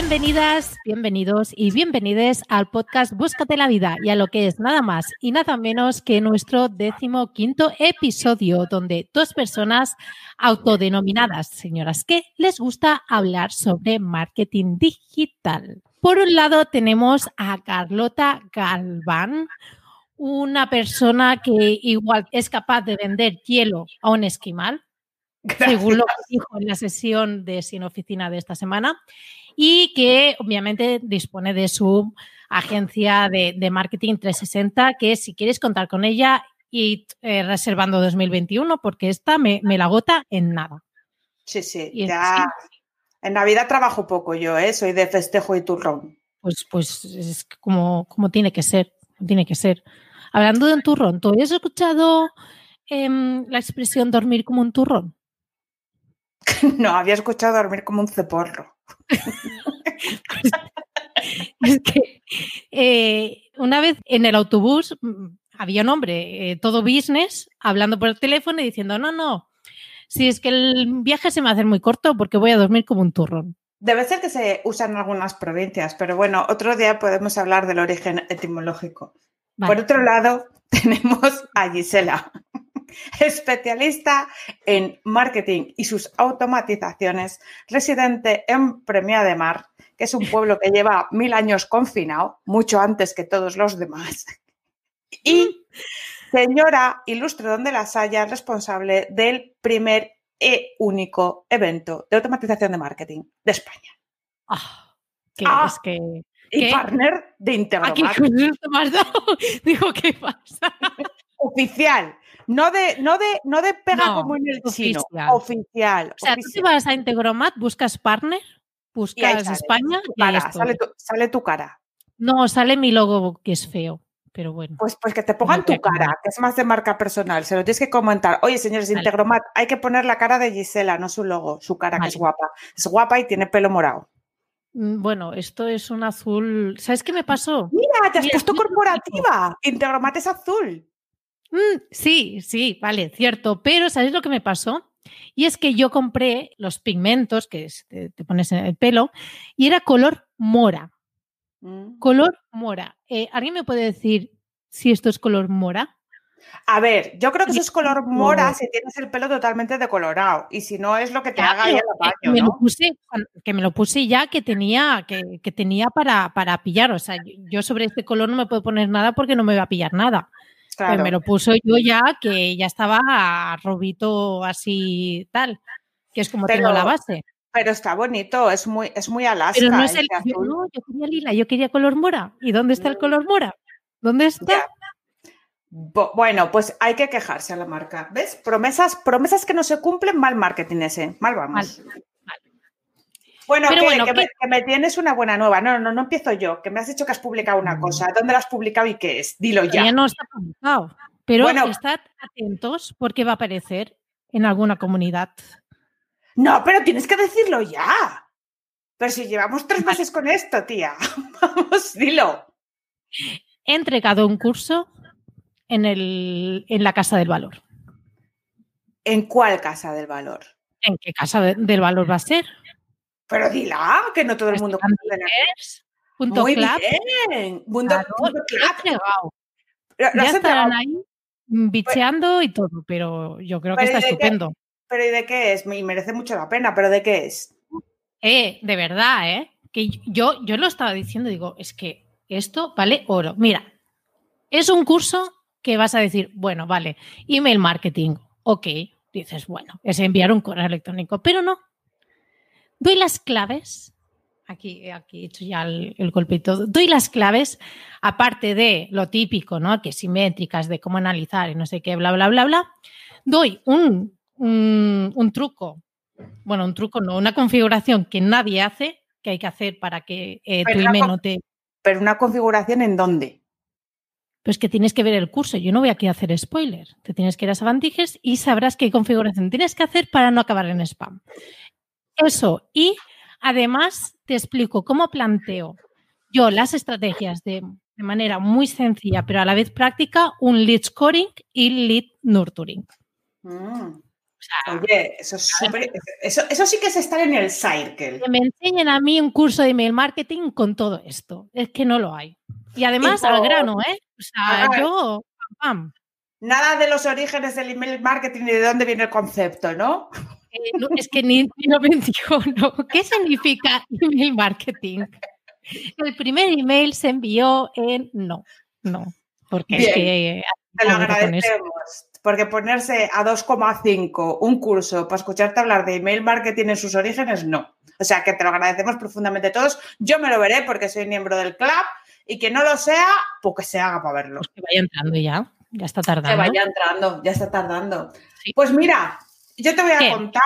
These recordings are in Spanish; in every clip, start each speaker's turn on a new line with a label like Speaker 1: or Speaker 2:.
Speaker 1: Bienvenidas, bienvenidos y bienvenides al podcast Búscate la vida y a lo que es nada más y nada menos que nuestro décimo quinto episodio donde dos personas autodenominadas señoras que les gusta hablar sobre marketing digital. Por un lado tenemos a Carlota Galván, una persona que igual es capaz de vender hielo a un esquimal, según lo que dijo en la sesión de Sin Oficina de esta semana y que obviamente dispone de su agencia de, marketing 360, que si quieres contar con ella y eh, reservando 2021, porque esta me, la agota en nada.
Speaker 2: Sí, sí, ya. En Navidad trabajo poco yo, ¿eh? soy de festejo y turrón.
Speaker 1: Pues, pues es como, como tiene que ser, tiene que ser. Hablando de un turrón, ¿tú has escuchado em, la expresión dormir como un turrón?
Speaker 2: no, había escuchado dormir como un ceporro.
Speaker 1: es que eh, una vez en el autobús mm, había un hombre, eh, todo business, hablando por el teléfono y diciendo, no, no, si es que el viaje se me va a hacer muy corto porque voy a dormir como un turrón.
Speaker 2: Debe ser que se usan en algunas provincias, pero bueno, otro día podemos hablar del origen etimológico. Por otro lado, tenemos a Gisela, especialista en marketing y sus automatizaciones, residente en Premia de Mar, que es un pueblo que lleva mil años confinado, mucho antes que todos los demás. Y señora ilustre donde las haya, responsable del primer e único evento de automatización de marketing de España.
Speaker 1: Ah, ah es que
Speaker 2: y partner de Integromat. Aquí
Speaker 1: Dijo, ¿qué pasa?
Speaker 2: Oficial. No de, no de, no de pega como en el chino. Oficial.
Speaker 1: O sea, tú si vas a Integromat, buscas partner, buscas España y
Speaker 2: sale, tu, sale, tu, cara.
Speaker 1: No, sale mi logo que es feo. Pero bueno.
Speaker 2: Pues, pues que te pongan tu cara, que es más de marca personal. Se lo tienes que comentar. Oye, señores de Integromat, hay que poner la cara de Gisela, no su logo, su cara, que es guapa. Es guapa y tiene pelo morado.
Speaker 1: Mm, bueno, esto es un azul. ¿Sabes qué me pasó?
Speaker 2: Mira, te has puesto corporativa. Integromat es azul.
Speaker 1: Mm, sí, sí, vale, cierto. Pero ¿sabes lo que me pasó? Y es que yo compré los pigmentos que te, pones en el pelo y era color mora. Mm. Color mora. Eh, ¿Alguien me puede decir si esto es color mora?
Speaker 2: A ver, yo creo que eso es color mora si tienes el pelo totalmente decolorado y si no es lo que te haga ahí el
Speaker 1: baño, que, me lo puse, que me lo puse ya que tenía, que, tenía para, para, pillar. O sea, yo sobre este color no me puedo poner nada porque no me va a pillar nada. Pues me lo puso yo ya que ya estaba robito así tal, que es como tengo la base.
Speaker 2: Pero está bonito, es muy, es muy Alaska.
Speaker 1: Pero no es el, yo, yo quería lila, yo quería color mora. ¿Y dónde está el mm. color mora? ¿Dónde está?
Speaker 2: Bueno, pues hay que quejarse a la marca. ¿Ves? Promesas, promesas que no se cumplen, mal marketing ese. Mal vamos. Bueno, que, me, tienes una buena nueva. No, no, no empiezo yo, que me has dicho que has publicado una mm. cosa. ¿Dónde la has publicado y qué es? Dilo ya.
Speaker 1: Ya no está publicado. Pero bueno, estad atentos porque va a aparecer en alguna comunidad.
Speaker 2: No, pero tienes que decirlo ya. Pero si llevamos tres meses con esto, tía. Vamos, dilo.
Speaker 1: He entregado un curso en, el, en la Casa del Valor.
Speaker 2: ¿En cuál Casa del Valor?
Speaker 1: ¿En qué Casa del Valor va a ser?
Speaker 2: Pero dila, que no todo el mundo
Speaker 1: conoce Punto Muy
Speaker 2: bien. Mundo,
Speaker 1: ya estarán ahí bicheando y todo, pero yo creo que está estupendo.
Speaker 2: pero ¿y de qué es? Y merece mucho la pena, pero ¿de qué es?
Speaker 1: Eh, de verdad, ¿eh? Que yo, yo lo estaba diciendo, digo, es que esto vale oro. Mira, es un curso que vas a decir, bueno, vale, email marketing, ok, dices, bueno, es enviar un correo electrónico, pero no. Doy las claves, aquí, aquí he hecho ya el, todo, doy las claves, aparte de lo típico, ¿no? Que simétricas, de cómo analizar y no sé qué, bla, bla, bla, bla, doy un, un, truco, bueno, un truco no, una configuración que nadie hace, que hay que hacer para que eh, tu email no te...
Speaker 2: Pero una configuración en dónde?
Speaker 1: Pues que tienes que ver el curso. Yo no voy aquí a hacer spoiler. Te tienes que ir a Savantiges y sabrás qué configuración tienes que hacer para no acabar en spam. Eso. Y además te explico cómo planteo yo las estrategias de, manera muy sencilla, pero a la vez práctica, un lead scoring y lead nurturing.
Speaker 2: Mm. Oye, eso, sí que es estar en el cycle.
Speaker 1: Que me enseñen a mí un curso de email marketing con todo esto. Es que no lo hay. Y además al grano, ¿eh? O sea, yo...
Speaker 2: Nada de los orígenes del email marketing ni de dónde viene el concepto, ¿no?
Speaker 1: Eh, es que ni, lo menciono. ¿Qué significa email marketing? El primer email se envió en no, no, porque es que...
Speaker 2: Te lo agradecemos. Porque ponerse a 2,5 un curso para escucharte hablar de email marketing en sus orígenes, no. O sea, que te lo agradecemos profundamente todos. Yo me lo veré porque soy miembro del club y que no lo sea, pues que se haga para verlo.
Speaker 1: Pues que vaya entrando ya, ya está tardando. Que
Speaker 2: vaya entrando, ya está tardando. Pues mira, yo te voy a contar.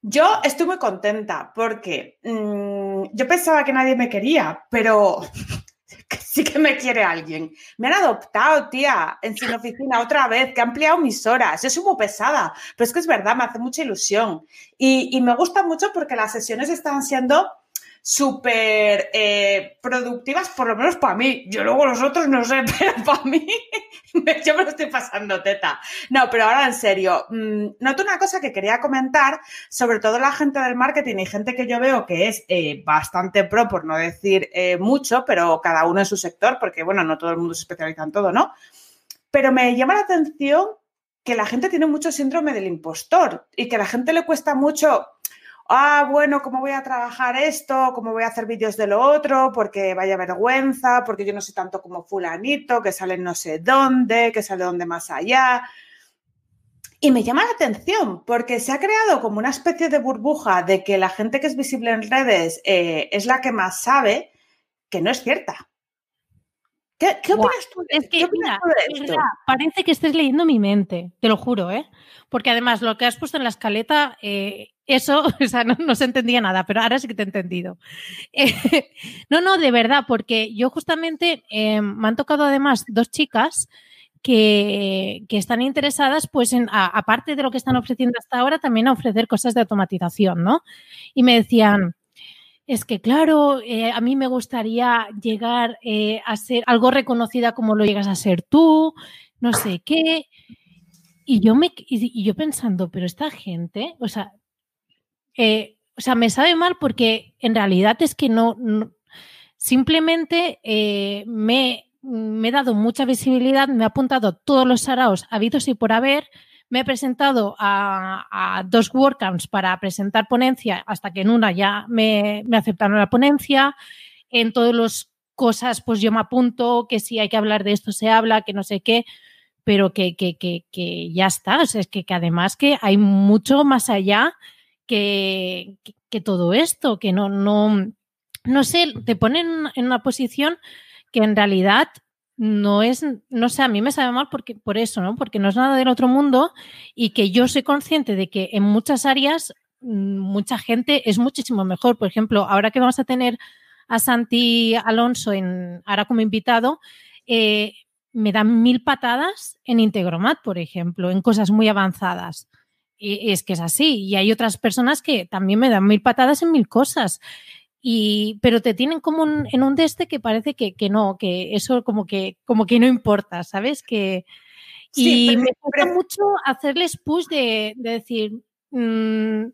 Speaker 2: Yo estoy muy contenta porque mm, yo pensaba que nadie me quería, pero sí que me quiere alguien. Me han adoptado, tía, en sin oficina otra vez, que ha ampliado mis horas. Yo soy muy pesada, pero es que es verdad, me hace mucha ilusión. Y, y me gusta mucho porque las sesiones están siendo súper eh, productivas, por lo menos para mí. Yo luego los otros no sé, pero para mí yo me lo estoy pasando teta. No, pero ahora en serio, mm, noto una cosa que quería comentar, sobre todo la gente del marketing y gente que yo veo que es eh, bastante pro, por no decir eh, mucho, pero cada uno en su sector, porque bueno, no todo el mundo se especializa en todo, ¿no? Pero me llama la atención que la gente tiene mucho síndrome del impostor y que a la gente le cuesta mucho ah, bueno, ¿cómo voy a trabajar esto? ¿Cómo voy a hacer vídeos de lo otro? Porque vaya vergüenza, porque yo no sé tanto como fulanito, que sale no sé dónde, que sale donde más allá. Y me llama la atención porque se ha creado como una especie de burbuja de que la gente que es visible en redes eh, es la que más sabe, que no es cierta. ¿Qué, opinas tú
Speaker 1: de, es que, parece que estés leyendo mi mente, te lo juro, ¿eh? Porque además lo que has puesto en la escaleta eh, eso, o sea, no, se entendía nada, pero ahora sí que te he entendido. no, no, de verdad, porque yo justamente eh, me han tocado además dos chicas que, están interesadas, pues, en, aparte de lo que están ofreciendo hasta ahora, también a ofrecer cosas de automatización, ¿no? Y me decían, es que claro, eh, a mí me gustaría llegar eh, a ser algo reconocida como lo llegas a ser tú, no sé qué. Y yo me y yo pensando, pero esta gente, o sea, eh, o sea, me sabe mal porque en realidad es que no, simplemente eh, me, he dado mucha visibilidad, me he apuntado todos los saraos habidos y por haber, me he presentado a, dos workouts para presentar ponencia, hasta que en una ya me, aceptaron la ponencia, en todas las cosas pues yo me apunto, que si hay que hablar de esto se habla, que no sé qué, pero que, que, que, que ya está, es que, que además que hay mucho más allá que, todo esto, que no, no, no sé, te ponen en una posición que en realidad no es, no sé, a mí me sabe mal porque, por eso, ¿no? Porque no es nada del otro mundo y que yo soy consciente de que en muchas áreas mm, mucha gente es muchísimo mejor. Por ejemplo, ahora que vamos a tener a Santi Alonso en, ahora como invitado, eh, me dan mil patadas en Integromat, por ejemplo, en cosas muy avanzadas. Es que es así. Y hay otras personas que también me dan mil patadas en mil cosas. Y, pero te tienen como en un de este que parece que, no, que eso como que, como que no importa, ¿sabes? Que, y me gusta mucho hacerles push de, decir, mm,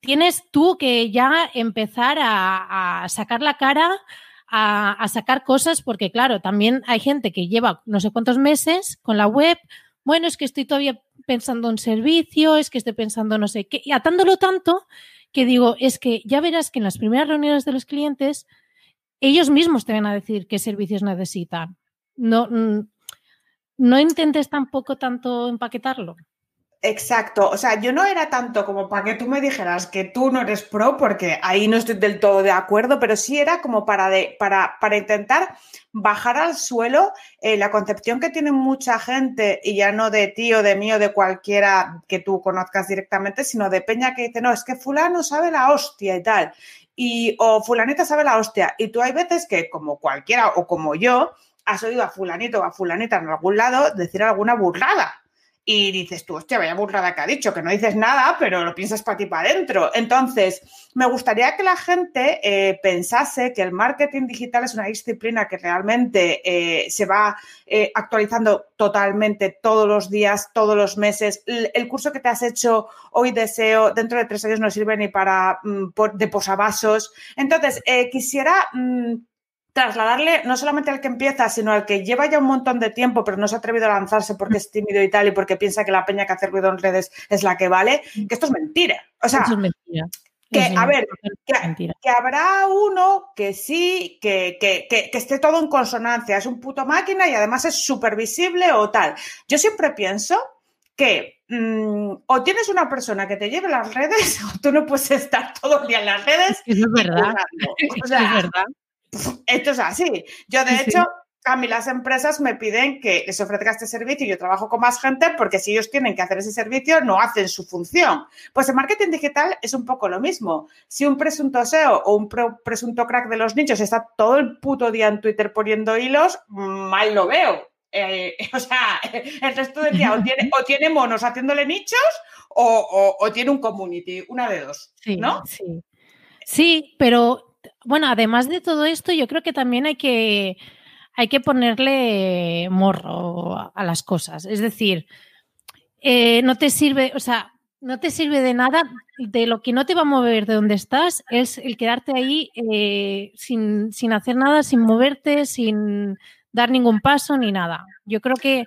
Speaker 1: tienes tú que ya empezar a, sacar la cara, a, a, sacar cosas, porque claro, también hay gente que lleva no sé cuántos meses con la web, bueno, es que estoy todavía pensando en servicio, es que estoy pensando no sé qué, y atándolo tanto que digo, es que ya verás que en las primeras reuniones de los clientes, ellos mismos te van a decir qué servicios necesitan. No, mm, no intentes tampoco tanto empaquetarlo.
Speaker 2: Exacto, o sea, yo no era tanto como para que tú me dijeras que tú no eres pro, porque ahí no estoy del todo de acuerdo, pero sí era como para, de, para, para intentar bajar al suelo eh, la concepción que tiene mucha gente, y ya no de ti o de mí o de cualquiera que tú conozcas directamente, sino de Peña que dice, no, es que fulano sabe la hostia y tal, y o fulanita sabe la hostia, y tú hay veces que como cualquiera o como yo, has oído a fulanito o a fulanita en algún lado decir alguna burrada y dices tú, hostia, vaya burrada que ha dicho, que no dices nada, pero lo piensas para ti para adentro. Entonces, me gustaría que la gente eh, pensase que el marketing digital es una disciplina que realmente eh, se va eh, actualizando totalmente todos los días, todos los meses. El, curso que te has hecho hoy deseo, dentro de tres años no sirve ni para mm, de posavasos. Entonces, quisiera... Mm, trasladarle no solamente al que empieza, sino al que lleva ya un montón de tiempo, pero no se ha atrevido a lanzarse porque es tímido y tal, y porque piensa que la peña que hace ruido en redes es la que vale, que esto es mentira. O sea,
Speaker 1: es mentira.
Speaker 2: Que, a ver, que, habrá uno que sí, que, que, esté todo en consonancia, es un puto máquina y además es súper visible o tal. Yo siempre pienso que mm, o tienes una persona que te lleve las redes o tú no puedes estar todo el día en las redes.
Speaker 1: Es verdad. es verdad.
Speaker 2: Esto es así. Yo, de hecho, a mí las empresas me piden que les ofrezca este servicio y yo trabajo con más gente porque si ellos tienen que hacer ese servicio, no hacen su función. Pues el marketing digital es un poco lo mismo. Si un presunto SEO o un presunto crack de los nichos está todo el puto día en Twitter poniendo hilos, mal lo veo. Eh, o sea, el resto del día o tiene, o tiene monos haciéndole nichos o, o, tiene un community, una de dos, ¿no?
Speaker 1: Sí, sí pero bueno, además de todo esto, yo creo que también hay que, hay que ponerle morro a las cosas. Es decir, eh, no te sirve, o sea, no te sirve de nada, de lo que no te va a mover de donde estás es el quedarte ahí eh, sin, sin hacer nada, sin moverte, sin dar ningún paso ni nada. Yo creo que,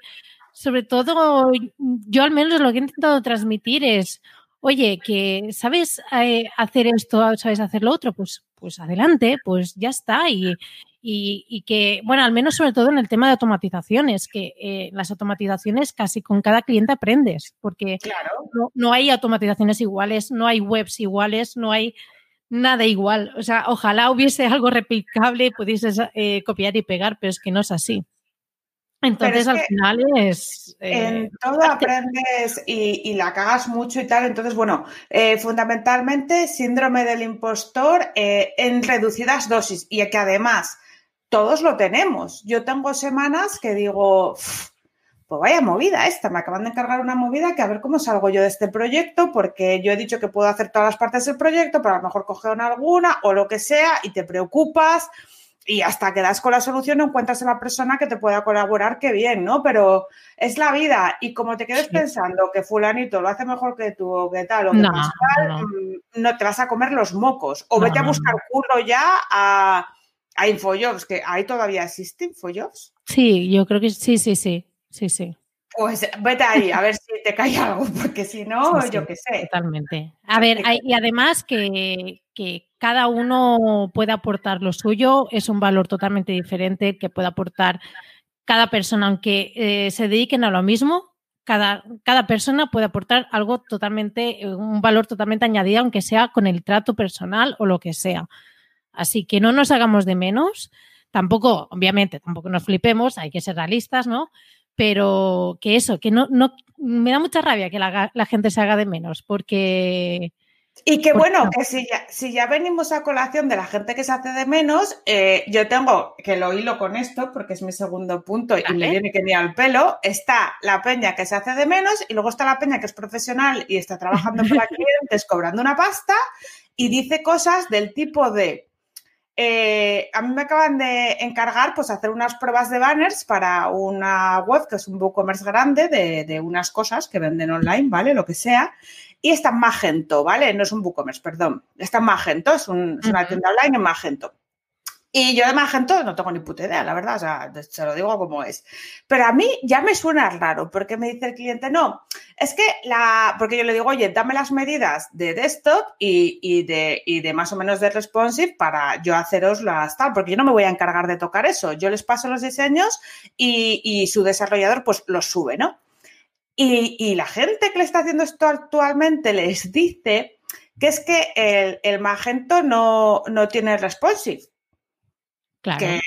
Speaker 1: sobre todo, yo al menos lo que he intentado transmitir es, oye, que sabes eh, hacer esto, sabes hacer lo otro, pues, pues adelante, pues ya está. Y, y, que, bueno, al menos sobre todo en el tema de automatizaciones, que eh, las automatizaciones casi con cada cliente aprendes, porque no, hay automatizaciones iguales, no hay webs iguales, no hay nada igual. O sea, ojalá hubiese algo replicable, pudieses eh, copiar y pegar, pero es que no es así. Entonces, al final es.
Speaker 2: en eh, todo aprendes y, la cagas mucho y tal. Entonces, bueno, eh, fundamentalmente, síndrome del impostor eh, en reducidas dosis y que además todos lo tenemos. Yo tengo semanas que digo. Pues vaya movida esta, me acaban de encargar una movida que a ver cómo salgo yo de este proyecto, porque yo he dicho que puedo hacer todas las partes del proyecto, pero a lo mejor en alguna o lo que sea y te preocupas y hasta que das con la solución no encuentras a la persona que te pueda colaborar, qué bien, ¿no? Pero es la vida y como te quedes pensando que fulanito lo hace mejor que tú o que tal o que no, mm, no. te vas a comer los mocos o vete a buscar curro ya a, a Infojobs, que ahí todavía existe Infojobs.
Speaker 1: Sí, yo creo que sí, sí, sí, sí, sí.
Speaker 2: Pues vete ahí a ver si te cae algo, porque si no, yo qué sé.
Speaker 1: Totalmente. A ver, y además que, que cada uno puede aportar lo suyo, es un valor totalmente diferente que puede aportar cada persona, aunque eh, se dediquen a lo mismo, cada, cada, persona puede aportar algo totalmente, eh, un valor totalmente añadido, aunque sea con el trato personal o lo que sea. Así que no nos hagamos de menos, tampoco, obviamente, tampoco nos flipemos, hay que ser realistas, ¿no? Pero que eso, que no, no me da mucha rabia que la, la gente se haga de menos, porque
Speaker 2: y que bueno, que si ya, si ya venimos a colación de la gente que se hace de menos, eh, yo tengo que lo hilo con esto, porque es mi segundo punto y le viene que ni al pelo, está la peña que se hace de menos y luego está la peña que es profesional y está trabajando para clientes cobrando una pasta y dice cosas del tipo de, eh, a mí me acaban de encargar pues hacer unas pruebas de banners para una web que es un WooCommerce grande de, de unas cosas que venden online, ¿vale? Lo que sea y está en Magento, ¿vale? No es un WooCommerce, perdón. Está en Magento, es, una tienda online en Magento. Y yo de Magento no tengo ni puta idea, la verdad, o sea, se lo digo como es. Pero a mí ya me suena raro, porque me dice el cliente, no, es que la, porque yo le digo, oye, dame las medidas de desktop y, de, de más o menos de responsive para yo haceros las tal, porque yo no me voy a encargar de tocar eso. Yo les paso los diseños y, y su desarrollador pues los sube, ¿no? Y, la gente que le está haciendo esto actualmente les dice que es que el, Magento no, tiene responsive. Claro.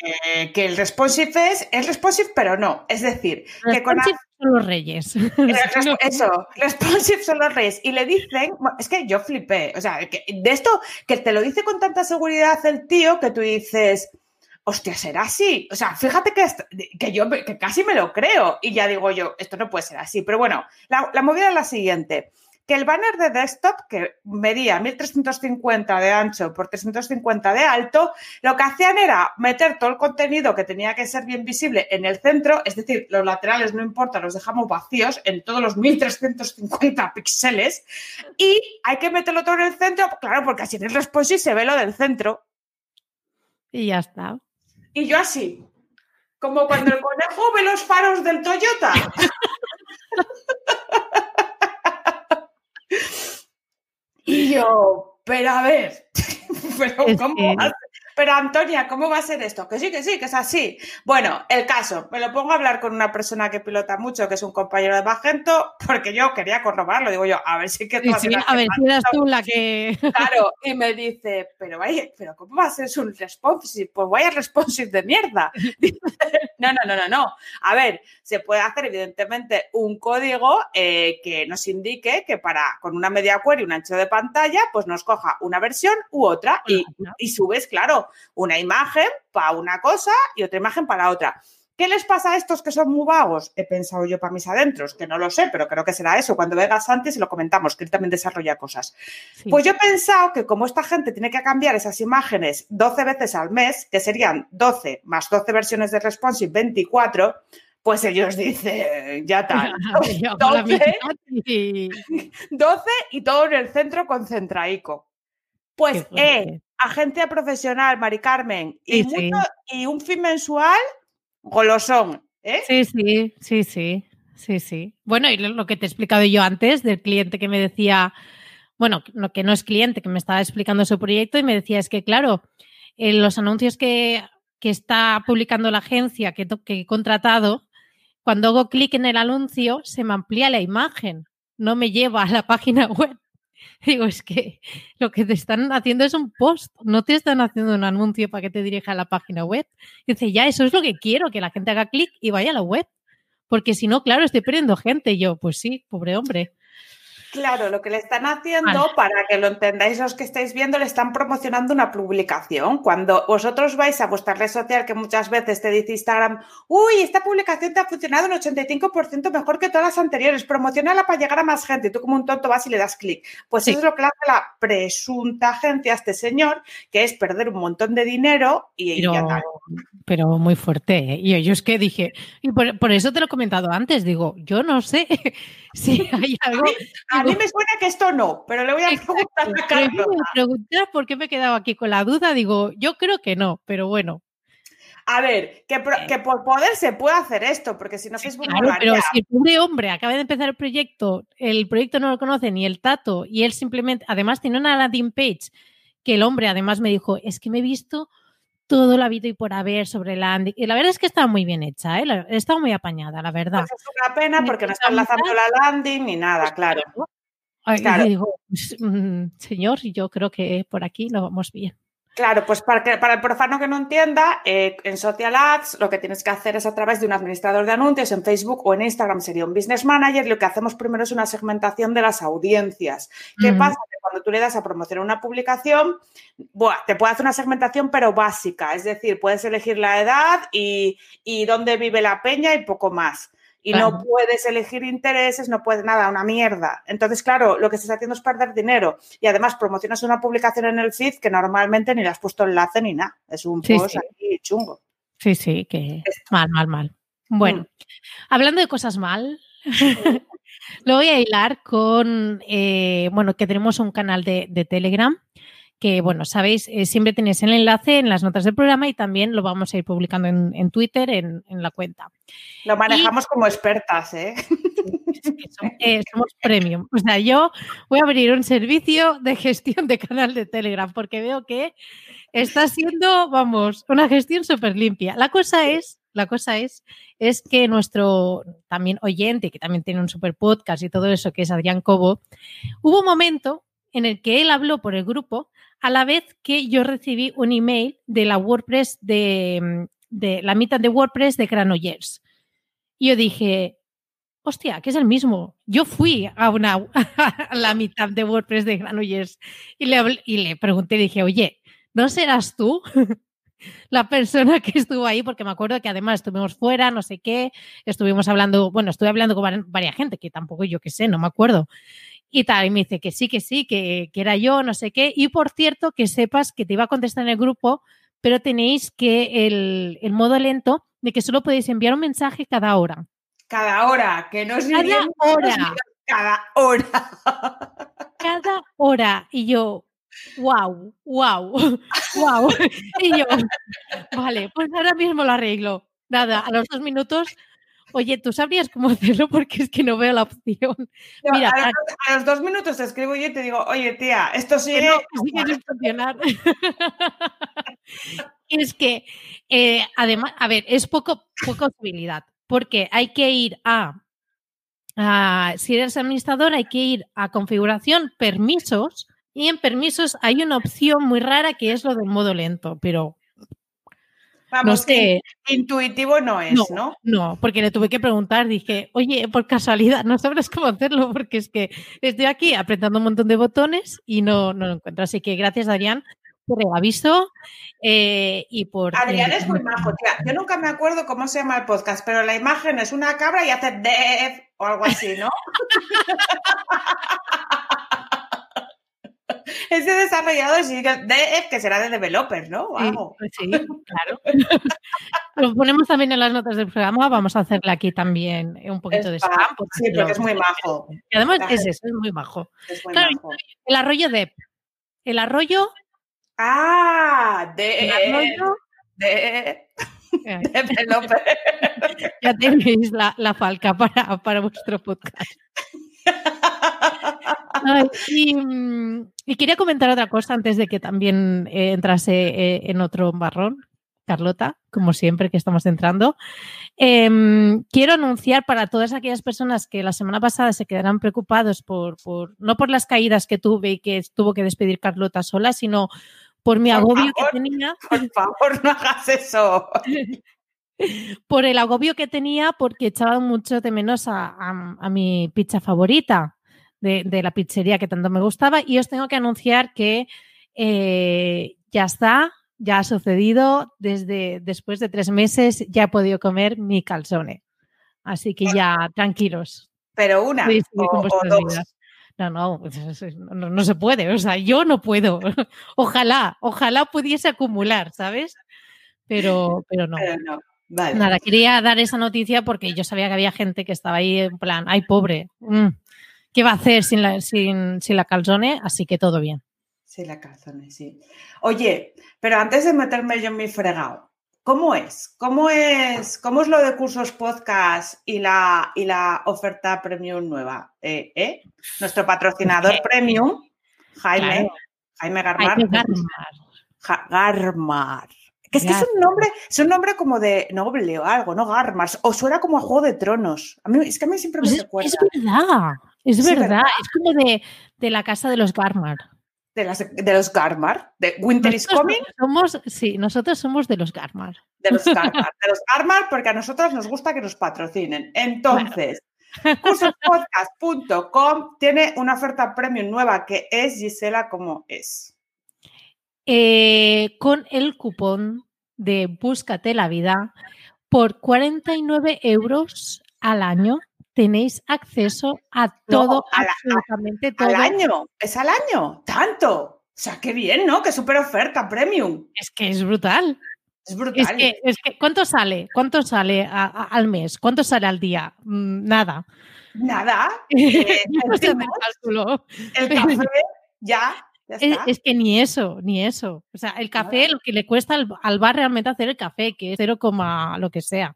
Speaker 2: Que, el responsive es, es responsive, pero no. Es decir, que con
Speaker 1: son los reyes.
Speaker 2: Eso, responsive son los reyes. Y le dicen, es que yo flipé. O sea, de esto, que te lo dice con tanta seguridad el tío que tú dices, hostia, será así. O sea, fíjate que, que yo que casi me lo creo y ya digo yo, esto no puede ser así. Pero bueno, la, la movida es la siguiente que el banner de desktop, que medía 1350 de ancho por 350 de alto, lo que hacían era meter todo el contenido que tenía que ser bien visible en el centro, es decir, los laterales no importa, los dejamos vacíos en todos los 1350 píxeles y hay que meterlo todo en el centro, claro, porque así en el responsive se ve lo del centro.
Speaker 1: Y ya está.
Speaker 2: Y yo así, como cuando el conejo ve los faros del Toyota. Y yo, pero a ver, pero ¿cómo? Pero Antonia, ¿cómo va a ser esto? Que sí, que sí, que es así. Bueno, el caso, me lo pongo a hablar con una persona que pilota mucho, que es un compañero de Magento, porque yo quería corroborarlo. Digo yo, a ver si que
Speaker 1: tú sí, A ver si eras tú la que.
Speaker 2: Claro, y me dice, pero vaya, pero ¿cómo va a ser un responsive? Pues vaya responsive de mierda. no, no, no, no, no. A ver, se puede hacer evidentemente un código eh, que nos indique que para con una media query, un ancho de pantalla, pues nos coja una versión u otra y, y subes, claro, una imagen para una cosa y otra imagen para otra. ¿Qué les pasa a estos que son muy vagos? He pensado yo para mis adentros, que no lo sé, pero creo que será eso. Cuando vengas antes y lo comentamos, que él también desarrolla cosas. Pues yo he pensado que como esta gente tiene que cambiar esas imágenes 12 veces al mes, que serían 12 más 12 versiones de Responsive, 24, pues ellos dicen, ya tal. 12, 12 y todo en el centro concentraico. Pues eh, agencia profesional, Mari Carmen, y, y un fin mensual, golosón. ¿eh?
Speaker 1: Sí, sí, sí, sí, sí, sí. Bueno, y lo que te he explicado yo antes del cliente que me decía, bueno, que no es cliente, que me estaba explicando su proyecto y me decía, es que claro, en los anuncios que, está publicando la agencia que, que he contratado, cuando hago clic en el anuncio, se me amplía la imagen, no me lleva a la página web. Digo, es que lo que te están haciendo es un post, no te están haciendo un anuncio para que te dirija a la página web. dice, ya, eso es lo que quiero, que la gente haga clic y vaya a la web. Porque si no, claro, estoy perdiendo gente. Y yo, pues sí, pobre hombre.
Speaker 2: Claro, lo que le están haciendo, para que lo entendáis los que estáis viendo, le están promocionando una publicación. Cuando vosotros vais a vuestra red social, que muchas veces te dice Instagram, uy, esta publicación te ha funcionado un 85% mejor que todas las anteriores, promocionala para llegar a más gente. Y tú como un tonto vas y le das clic. Pues eso es lo que hace la presunta agencia a este señor, que es perder un montón de dinero y,
Speaker 1: pero,
Speaker 2: ya tal.
Speaker 1: Pero muy fuerte. ¿eh? Y yo es que dije, y por, por, eso te lo he comentado antes, digo, yo no sé si hay algo...
Speaker 2: A mí me suena que esto no, pero le voy a preguntar a Carlos.
Speaker 1: preguntar por qué me he quedado aquí con la duda. Digo, yo creo que no, pero bueno.
Speaker 2: A ver, que, que por poder se puede hacer esto, porque si no Facebook
Speaker 1: claro, Pero si el pobre hombre acaba de empezar el proyecto, el proyecto no lo conoce ni el tato, y él simplemente, además tiene una landing page que el hombre además me dijo, es que me he visto todo lo habido y por haber sobre landing. Y la verdad es que estaba muy bien hecha, ¿eh? estaba muy apañada, la verdad.
Speaker 2: Pues es una pena porque no está enlazando la landing ni nada, pues claro.
Speaker 1: claro. digo, pues, mm, señor, yo creo que por aquí lo vamos bien.
Speaker 2: Claro, pues para, para el profano que no entienda, eh, en Social Ads lo que tienes que hacer es a través de un administrador de anuncios en Facebook o en Instagram sería un business manager. Lo que hacemos primero es una segmentación de las audiencias. ¿Qué pasa? Que cuando tú le das a promocionar una publicación, te puede hacer una segmentación pero básica, es decir, puedes elegir la edad y, y dónde vive la peña y poco más y no puedes elegir intereses, no puedes nada, una mierda. Entonces, claro, lo que estás haciendo es perder dinero y además promocionas una publicación en el feed que normalmente ni le has puesto enlace ni nada. Es un post aquí chungo.
Speaker 1: Sí, sí, que mal, mal, mal. Bueno, mm. hablando de cosas mal, lo voy a hilar con, eh, bueno, que tenemos un canal de, de Telegram que, bueno, sabéis, eh, siempre tenéis el enlace en las notas del programa y también lo vamos a ir publicando en, Twitter, en, la cuenta.
Speaker 2: Lo manejamos como expertas, ¿eh?
Speaker 1: ¿eh? somos, premium. O sea, yo voy a abrir un servicio de gestión de canal de Telegram porque veo que está siendo, vamos, una gestión súper limpia. La cosa es, la cosa es, es que nuestro también oyente, que también tiene un super podcast y todo eso, que es Adrián Cobo, hubo un momento en el que él habló por el grupo a la vez que yo recibí un email de la WordPress de, la mitad de WordPress de Granollers. Y yo dije, hostia, que es el mismo. Yo fui a, una, la mitad de WordPress de Granollers y le, y le pregunté, dije, oye, ¿no serás tú? la persona que estuvo ahí, porque me acuerdo que además estuvimos fuera, no sé qué, estuvimos hablando, bueno, estuve hablando con varias gente, que tampoco yo qué sé, no me acuerdo. Y tal, y me dice que sí, que sí, que, que era yo, no sé qué. Y por cierto, que sepas que te iba a contestar en el grupo, pero tenéis que el, el modo lento de que solo podéis enviar un mensaje cada hora.
Speaker 2: Cada hora, que no es
Speaker 1: Cada hora.
Speaker 2: cada hora.
Speaker 1: Cada hora. Y yo, wow, wow, wow. Y yo, vale, pues ahora mismo lo arreglo. Nada, a los dos minutos, oye, ¿tú sabrías cómo hacerlo? Porque es que no veo la opción.
Speaker 2: Mira, a, los, dos minutos te escribo yo y te digo, oye, tía, esto sigue, no,
Speaker 1: sigue funcionar. es que, eh, además, a ver, es poco, poca posibilidad, porque hay que ir a, a, si eres administrador, hay que ir a configuración, permisos, y en permisos hay una opción muy rara que es lo del modo lento, pero
Speaker 2: Vamos, que intuitivo no es,
Speaker 1: no, ¿no? porque le tuve que preguntar, dije, oye, por casualidad, no sabrás cómo hacerlo, porque es que estoy aquí apretando un montón de botones y no, no lo encuentro. Así que gracias, Adrián, por el aviso eh, y por...
Speaker 2: Adrián es muy majo, tía. Yo nunca me acuerdo cómo se llama el podcast, pero la imagen es una cabra y hace dev o algo así, ¿no? Ese desarrollador sí que será de developer, ¿no?
Speaker 1: Vamos. Sí, claro. Lo ponemos también en las notas del programa. Vamos a hacerle aquí también un poquito de spam.
Speaker 2: Sí, porque es muy majo.
Speaker 1: Y además es eso, es muy majo. El arroyo de. El arroyo.
Speaker 2: Ah, de. El arroyo. De. Developer.
Speaker 1: ya tenéis la, la falca para, para vuestro podcast. Mm, y, quería comentar otra cosa antes de que también eh, entrase eh, en otro barrón. Carlota, como siempre que estamos entrando. Em, quiero anunciar para todas aquellas personas que la semana pasada se quedarán preocupados por, por, no por las caídas que tuve y que tuvo que despedir Carlota sola, sino por mi agobio que tenía.
Speaker 2: Por favor, no hagas eso.
Speaker 1: por el agobio que tenía porque echaba mucho de menos a, a mi pizza favorita de, la pizzería que tanto me gustaba y os tengo que anunciar que eh, ya está, ya ha sucedido, desde después de tres meses ya he podido comer mi calzone. Así que ya tranquilos.
Speaker 2: Pero una o, dos.
Speaker 1: No, no, no, se puede, o sea, yo no puedo. Ojalá, ojalá pudiese acumular, ¿sabes? Pero, pero no. Nada, quería dar esa noticia porque yo sabía que había gente que estaba ahí en plan, ay, pobre, mm, ¿Qué va a hacer sin la, sin, la calzone? Así que todo bien.
Speaker 2: Sin la calzone, sí. Oye, pero antes de meterme yo en mi fregado, ¿cómo es? ¿Cómo es, cómo es lo de cursos podcast y la, y la oferta premium nueva? Eh, ¿eh? Nuestro patrocinador premium, Jaime, Jaime Garmar. Garmar. Que es que es un nombre, es un nombre como de noble o algo, ¿no? Garmars. O suena como a Juego de Tronos. A mí, es que a mí siempre me pues recuerda.
Speaker 1: Es verdad, es verdad. Es como de, de, la casa de los Garmar.
Speaker 2: De, las, de los Garmar. De Winter is Coming.
Speaker 1: Somos, sí, nosotros somos de los Garmar.
Speaker 2: De los Garmar. de los Garmar, porque a nosotros nos gusta que nos patrocinen. Entonces. Cursospodcast.com tiene una oferta premium nueva que es Gisela como es.
Speaker 1: Eh, con el cupón de Búscate la vida, por 49 euros al año tenéis acceso a todo, absolutamente todo.
Speaker 2: ¿Al año? ¿Es al año? ¿Tanto? O sea, qué bien, ¿no? Qué súper oferta, premium.
Speaker 1: Es que es brutal.
Speaker 2: Es brutal.
Speaker 1: Es que, ¿cuánto sale? ¿Cuánto sale al mes? ¿Cuánto sale al día? Mm, nada.
Speaker 2: Nada. Eh, el café, ya,
Speaker 1: es, que ni eso, ni eso. O sea, el café, lo que le cuesta al, bar realmente hacer el café, que es 0, lo que sea.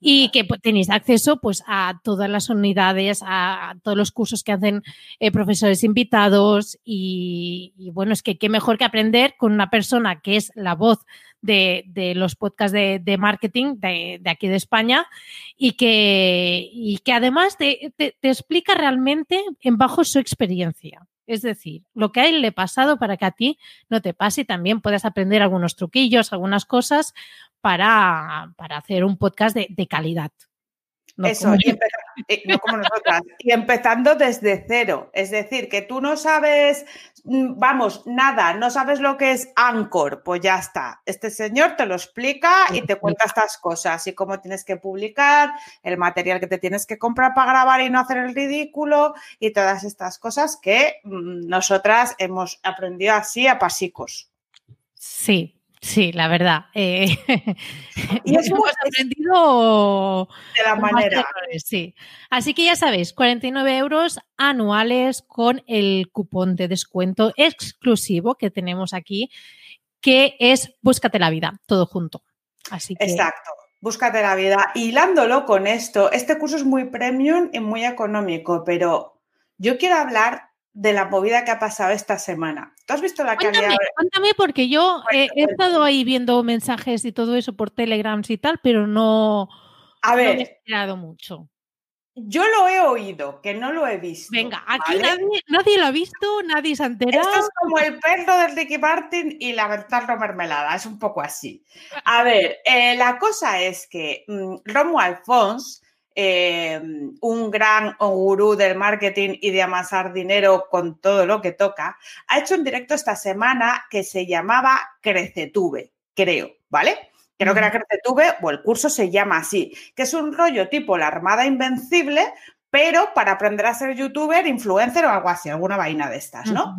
Speaker 1: Y que pues, tenéis acceso pues, a todas las unidades, a, todos los cursos que hacen eh, profesores invitados. Y, bueno, es que qué mejor que aprender con una persona que es la voz de, los podcasts de, marketing de, aquí de España y que, y que además te, te explica realmente en bajo su experiencia. Es decir, lo que a él le ha pasado para que a ti no te pase y también puedas aprender algunos truquillos, algunas cosas para, hacer un podcast de, calidad.
Speaker 2: Eso, no como nosotras, y empezando desde cero. Es decir, que tú no sabes, mm, vamos, nada, no sabes lo que es Anchor, pues ya está. Este señor te lo explica y te cuenta estas cosas y cómo tienes que publicar, el material que te tienes que comprar para grabar y no hacer el ridículo y todas estas cosas que mm, nosotras hemos aprendido así a pasicos.
Speaker 1: Sí, Sí, la verdad. Eh, y es hemos aprendido
Speaker 2: de la manera.
Speaker 1: sí. Así que ya sabéis, 49 euros anuales con el cupón de descuento exclusivo que tenemos aquí, que es Búscate la vida, todo junto. Así que...
Speaker 2: Exacto. Búscate la vida. Hilándolo con esto, este curso es muy premium y muy económico, pero yo quiero hablar de la movida que ha pasado esta semana. ¿Tú has visto la
Speaker 1: cuéntame,
Speaker 2: calidad?
Speaker 1: Cuéntame, porque yo he estado ahí viendo mensajes y todo eso por Telegrams y tal, pero no,
Speaker 2: a ver,
Speaker 1: he esperado mucho.
Speaker 2: Yo lo he oído, que no lo he visto.
Speaker 1: Venga, aquí nadie, lo ha visto, nadie se ha enterado.
Speaker 2: Esto es como el perro del Ricky Martin y la Bertardo Mermelada, es un poco así. A ver, eh, la cosa es que mm, Romo Alfons eh, un gran gurú del marketing y de amasar dinero con todo lo que toca, ha hecho un directo esta semana que se llamaba Crecetube, creo, ¿vale? Creo que era Crecetube o el curso se llama así, que es un rollo tipo la Armada Invencible, pero para aprender a ser youtuber, influencer o algo así, alguna vaina de estas, ¿no?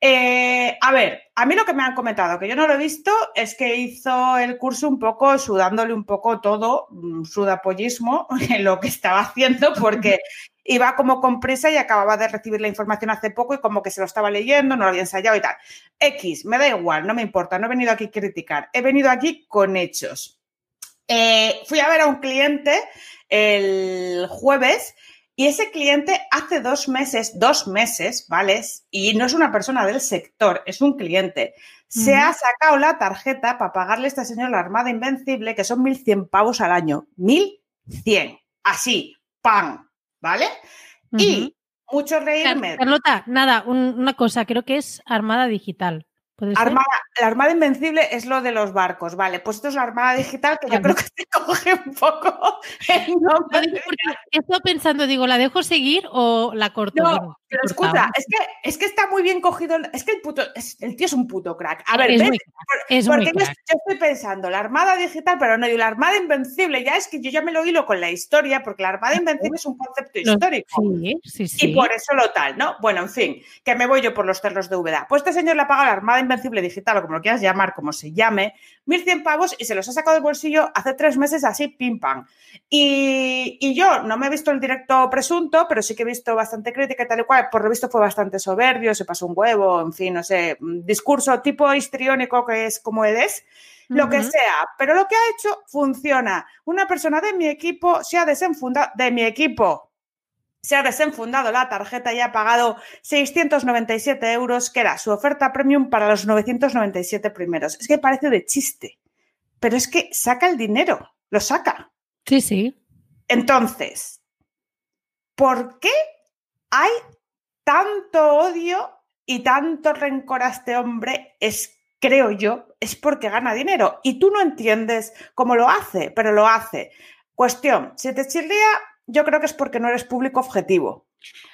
Speaker 2: Eh, a ver, a mí lo que me han comentado, que yo no lo he visto, es que hizo el curso un poco sudándole un poco todo, mm, sudapollismo, en lo que estaba haciendo, porque iba como con prisa y acababa de recibir la información hace poco y como que se lo estaba leyendo, no lo había ensayado y tal. X, me da igual, no me importa, no he venido aquí a criticar, he venido aquí con hechos. Eh, fui a ver a un cliente el jueves y ese cliente hace dos meses, dos meses, ¿vale? Y no es una persona del sector, es un cliente. Se ha sacado la tarjeta para pagarle a este señor la Armada Invencible, que son 1.100 pavos al año. 1.100. Así, ¡pam! ¿Vale? Y mucho reírme.
Speaker 1: Carlota, nada, una cosa, creo que es Armada Digital.
Speaker 2: Armada, la Armada Invencible es lo de los barcos, vale. Pues esto es la Armada Digital que yo creo que se coge un poco
Speaker 1: Estoy pensando, digo, ¿la dejo seguir o la corto?
Speaker 2: No, pero escucha, es que, es que está muy bien cogido. Es que el, puto, el tío es un puto crack. A ver, es porque yo, estoy pensando, la Armada Digital, pero no, y la Armada Invencible, ya es que yo ya me lo hilo con la historia, porque la Armada Invencible es un concepto histórico.
Speaker 1: Sí, sí, sí.
Speaker 2: Y por eso lo tal, ¿no? Bueno, en fin, que me voy yo por los terros de Úbeda. Pues este señor le ha pagado la Armada Invencible Digital, o como lo quieras llamar, como se llame, 1.100 pavos y se los ha sacado del bolsillo hace tres meses así, pim pam. Y, yo no me he visto el directo presunto, pero sí que he visto bastante crítica y tal y cual. Por lo visto fue bastante soberbio, se pasó un huevo, en fin, no sé, discurso tipo histriónico que es como él es lo que sea, pero lo que ha hecho funciona. Una persona de mi equipo se ha desenfundado, de mi equipo, se ha desenfundado la tarjeta y ha pagado 697 euros, que era su oferta premium para los 997 primeros. Es que parece de chiste, pero es que saca el dinero, lo saca.
Speaker 1: Sí, sí.
Speaker 2: Entonces, ¿por qué hay tanto odio y tanto rencor a este hombre? Es, creo yo, es porque gana dinero. Y tú no entiendes cómo lo hace, pero lo hace. Cuestión, si te chirría yo creo que es porque no eres público objetivo.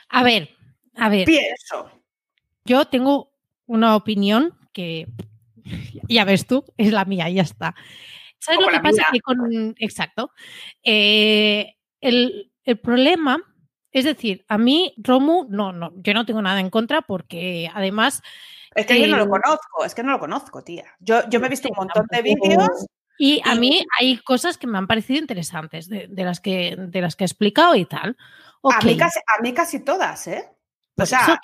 Speaker 1: A ver, a ver.
Speaker 2: Pienso.
Speaker 1: Yo tengo una opinión que, ya ves tú, es la mía, ya está. ¿Sabes lo que pasa? Que con, exacto. Eh, el, problema, es decir, a mí, Romu, no, no, yo no tengo nada en contra porque además.
Speaker 2: Es que yo no lo conozco, es que no lo conozco, tía. Yo, yo me he visto un montón de vídeos
Speaker 1: y a mí hay cosas que me han parecido interesantes de, las, que, de las que he explicado y tal.
Speaker 2: A, mí casi, a, mí casi, todas, ¿eh?
Speaker 1: Pues sea,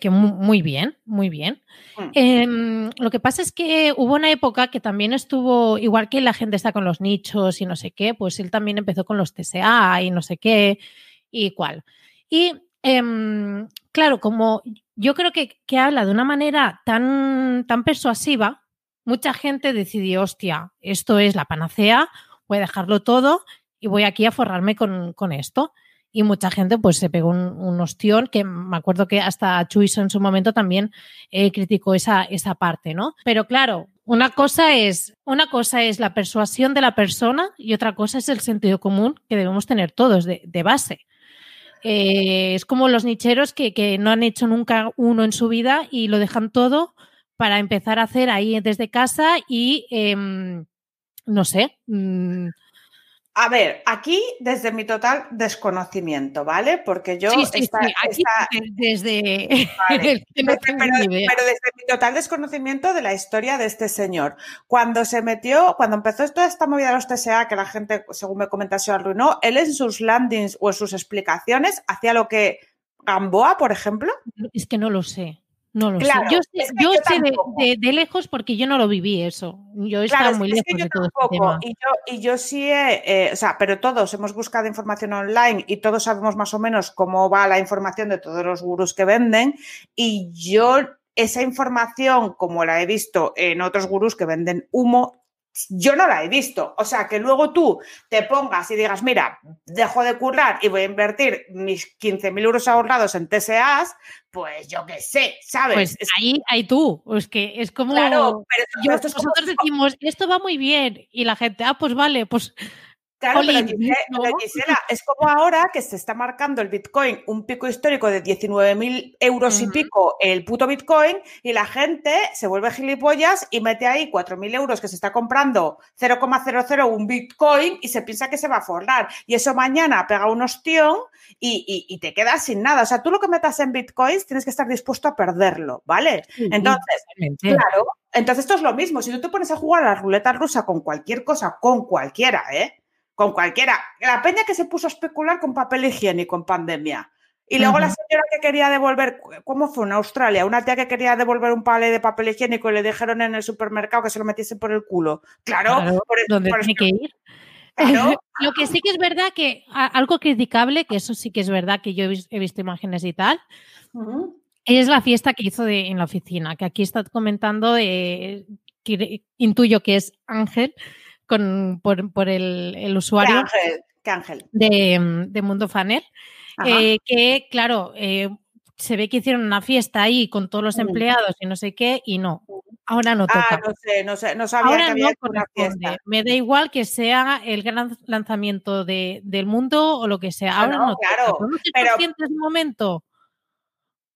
Speaker 1: que, muy bien, muy bien. Mm. Em, lo que pasa es que hubo una época que también estuvo, igual que la gente está con los nichos y no sé qué, pues él también empezó con los TSA y no sé qué y cuál. Y em, claro, como yo creo que, que habla de una manera tan, tan persuasiva, mucha gente decidió, hostia, esto es la panacea, voy a dejarlo todo y voy aquí a forrarme con, esto. Y mucha gente pues se pegó un, ostión, que me acuerdo que hasta Chuiso en su momento también eh, criticó esa, esa parte, ¿no? Pero claro, una cosa, es, una cosa es la persuasión de la persona y otra cosa es el sentido común que debemos tener todos de, de base. eh, es como los nicheros que, no han hecho nunca uno en su vida y lo dejan todo para empezar a hacer ahí desde casa y em, no sé. Mm,
Speaker 2: a ver, aquí desde mi total desconocimiento, ¿vale? Porque yo
Speaker 1: sí, sí, aquí desde
Speaker 2: pero, desde mi total desconocimiento de la historia de este señor. Cuando se metió, cuando empezó toda esta movida de los TSA, que la gente, según me comenta, se arruinó, él en sus landings o en sus explicaciones hacía lo que Gamboa, por ejemplo.
Speaker 1: Es que no lo sé. No lo sé. Yo sé, de, lejos porque yo no lo viví eso. Yo estaba muy lejos de todo este tema.
Speaker 2: Y yo, y yo sí, eh, o sea, pero todos hemos buscado información online y todos sabemos más o menos cómo va la información de todos los gurús que venden. Y yo esa información, como la he visto en otros gurús que venden humo, yo no la he visto. O sea, que luego tú te pongas y digas, mira, dejo de currar y voy a invertir mis 15.000 euros ahorrados en TSAs, pues yo qué sé, ¿sabes?
Speaker 1: Pues ahí, ahí tú. Es que es como.
Speaker 2: Claro, pero
Speaker 1: nosotros decimos, esto va muy bien. Y la gente, ah, pues vale, pues
Speaker 2: Claro, pero Gisela, es como ahora que se está marcando el Bitcoin un pico histórico de 19.000 euros y pico el puto Bitcoin y la gente se vuelve gilipollas y mete ahí 4.000 euros que se está comprando 0,00 un Bitcoin y se piensa que se va a forrar. Y eso mañana pega un ostión y, y, te quedas sin nada. O sea, tú lo que metas en Bitcoins tienes que estar dispuesto a perderlo, ¿vale? entonces, claro, entonces esto es lo mismo. Si tú te pones a jugar a la ruleta rusa con cualquier cosa, con cualquiera, ¿eh? Con cualquiera. La peña que se puso a especular con papel higiénico en pandemia. Y luego la señora que quería devolver, ¿cómo fue en Australia? Una tía que quería devolver un palé de papel higiénico y le dijeron en el supermercado que se lo metiese por el culo. Claro,
Speaker 1: por, ¿dónde tiene que ir? lo que sí que es verdad que algo criticable, que eso sí que es verdad que yo he visto, imágenes y tal, es la fiesta que hizo de, en la oficina, que aquí está comentando, eh, que intuyo que es Ángel, por, el, usuario
Speaker 2: ángel?
Speaker 1: De, Mundo Fanel, eh, que claro, eh, se ve que hicieron una fiesta ahí con todos los empleados y no sé qué, y no, ahora no toca.
Speaker 2: Ah, no sé, no sé, no sabía que había una fiesta.
Speaker 1: Me da igual que sea el gran lanzamiento del mundo o lo que sea. Ahora no,
Speaker 2: claro,
Speaker 1: toca. pero... en momento?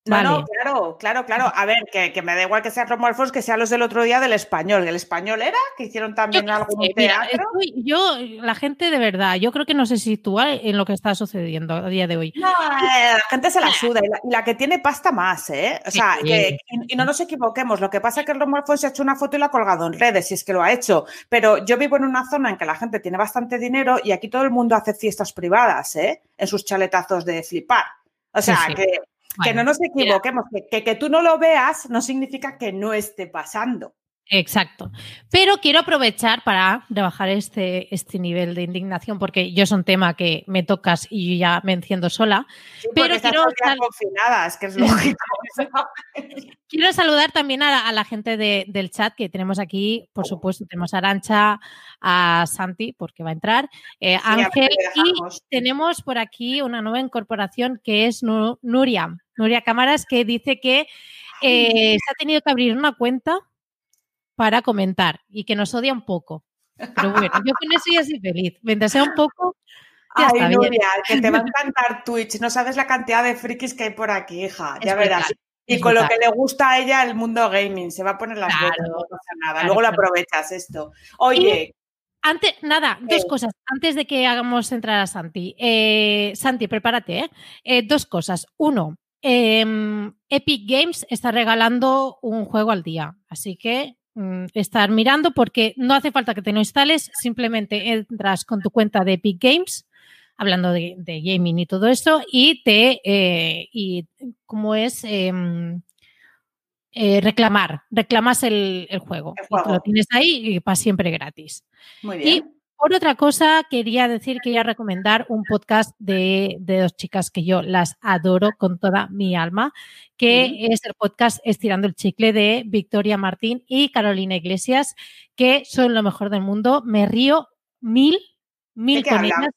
Speaker 2: No, claro, claro, claro. A ver, que, me da igual que sea Alfons, que sea los del otro día del español. ¿El español era? ¿Que hicieron también algún teatro?
Speaker 1: yo, la gente de verdad, yo creo que no se sitúa en lo que está sucediendo a día de hoy.
Speaker 2: No, eh, la gente se la suda y la, que tiene pasta más, ¿eh? O sea, que, y, no nos equivoquemos. Lo que pasa es que el Romo Alfonso ha hecho una foto y la ha colgado en redes, si es que lo ha hecho. Pero yo vivo en una zona en que la gente tiene bastante dinero y aquí todo el mundo hace fiestas privadas, ¿eh? En sus chaletazos de flipar. O sea, que que no nos equivoquemos, que, que, tú no lo veas no significa que no esté pasando.
Speaker 1: Exacto. Pero quiero aprovechar para rebajar este, este nivel de indignación, porque yo es un tema que me tocas y ya me enciendo sola. pero quiero.
Speaker 2: que es lógico.
Speaker 1: quiero saludar también a la, gente del chat que tenemos aquí. Por supuesto, tenemos a Arancha, a Santi, porque va a entrar, eh, Ángel, y tenemos por aquí una nueva incorporación que es Nuria. Nuria Cámaras, que dice que eh, se ha tenido que abrir una cuenta para comentar y que nos odia un poco. Pero bueno, yo con eso ya soy feliz. Mientras sea un poco,
Speaker 2: ya Ay, Nuria, que te va a encantar Twitch. No sabes la cantidad de frikis que hay por aquí, hija. Ya verás. Y con lo que le gusta a ella el mundo gaming, se va a poner las claro, no pasa nada. Luego lo aprovechas esto. Oye.
Speaker 1: antes, nada, dos cosas. Antes de que hagamos entrar a Santi. Eh, Santi, prepárate. ¿eh? eh dos cosas. Uno, Em, Epic Games está regalando un juego al día, así que mm, estar mirando porque no hace falta que te lo instales, simplemente entras con tu cuenta de Epic Games, hablando de, gaming y todo eso, y te, eh, y como es em, eh, reclamar, reclamas el, juego, lo tienes ahí y para siempre gratis.
Speaker 2: Muy bien.
Speaker 1: Por otra cosa, quería decir, quería recomendar un podcast de, dos chicas que yo las adoro con toda mi alma, que es el podcast Estirando el Chicle de Victoria Martín y Carolina Iglesias, que son lo mejor del mundo. Me río mil, mil con ellas.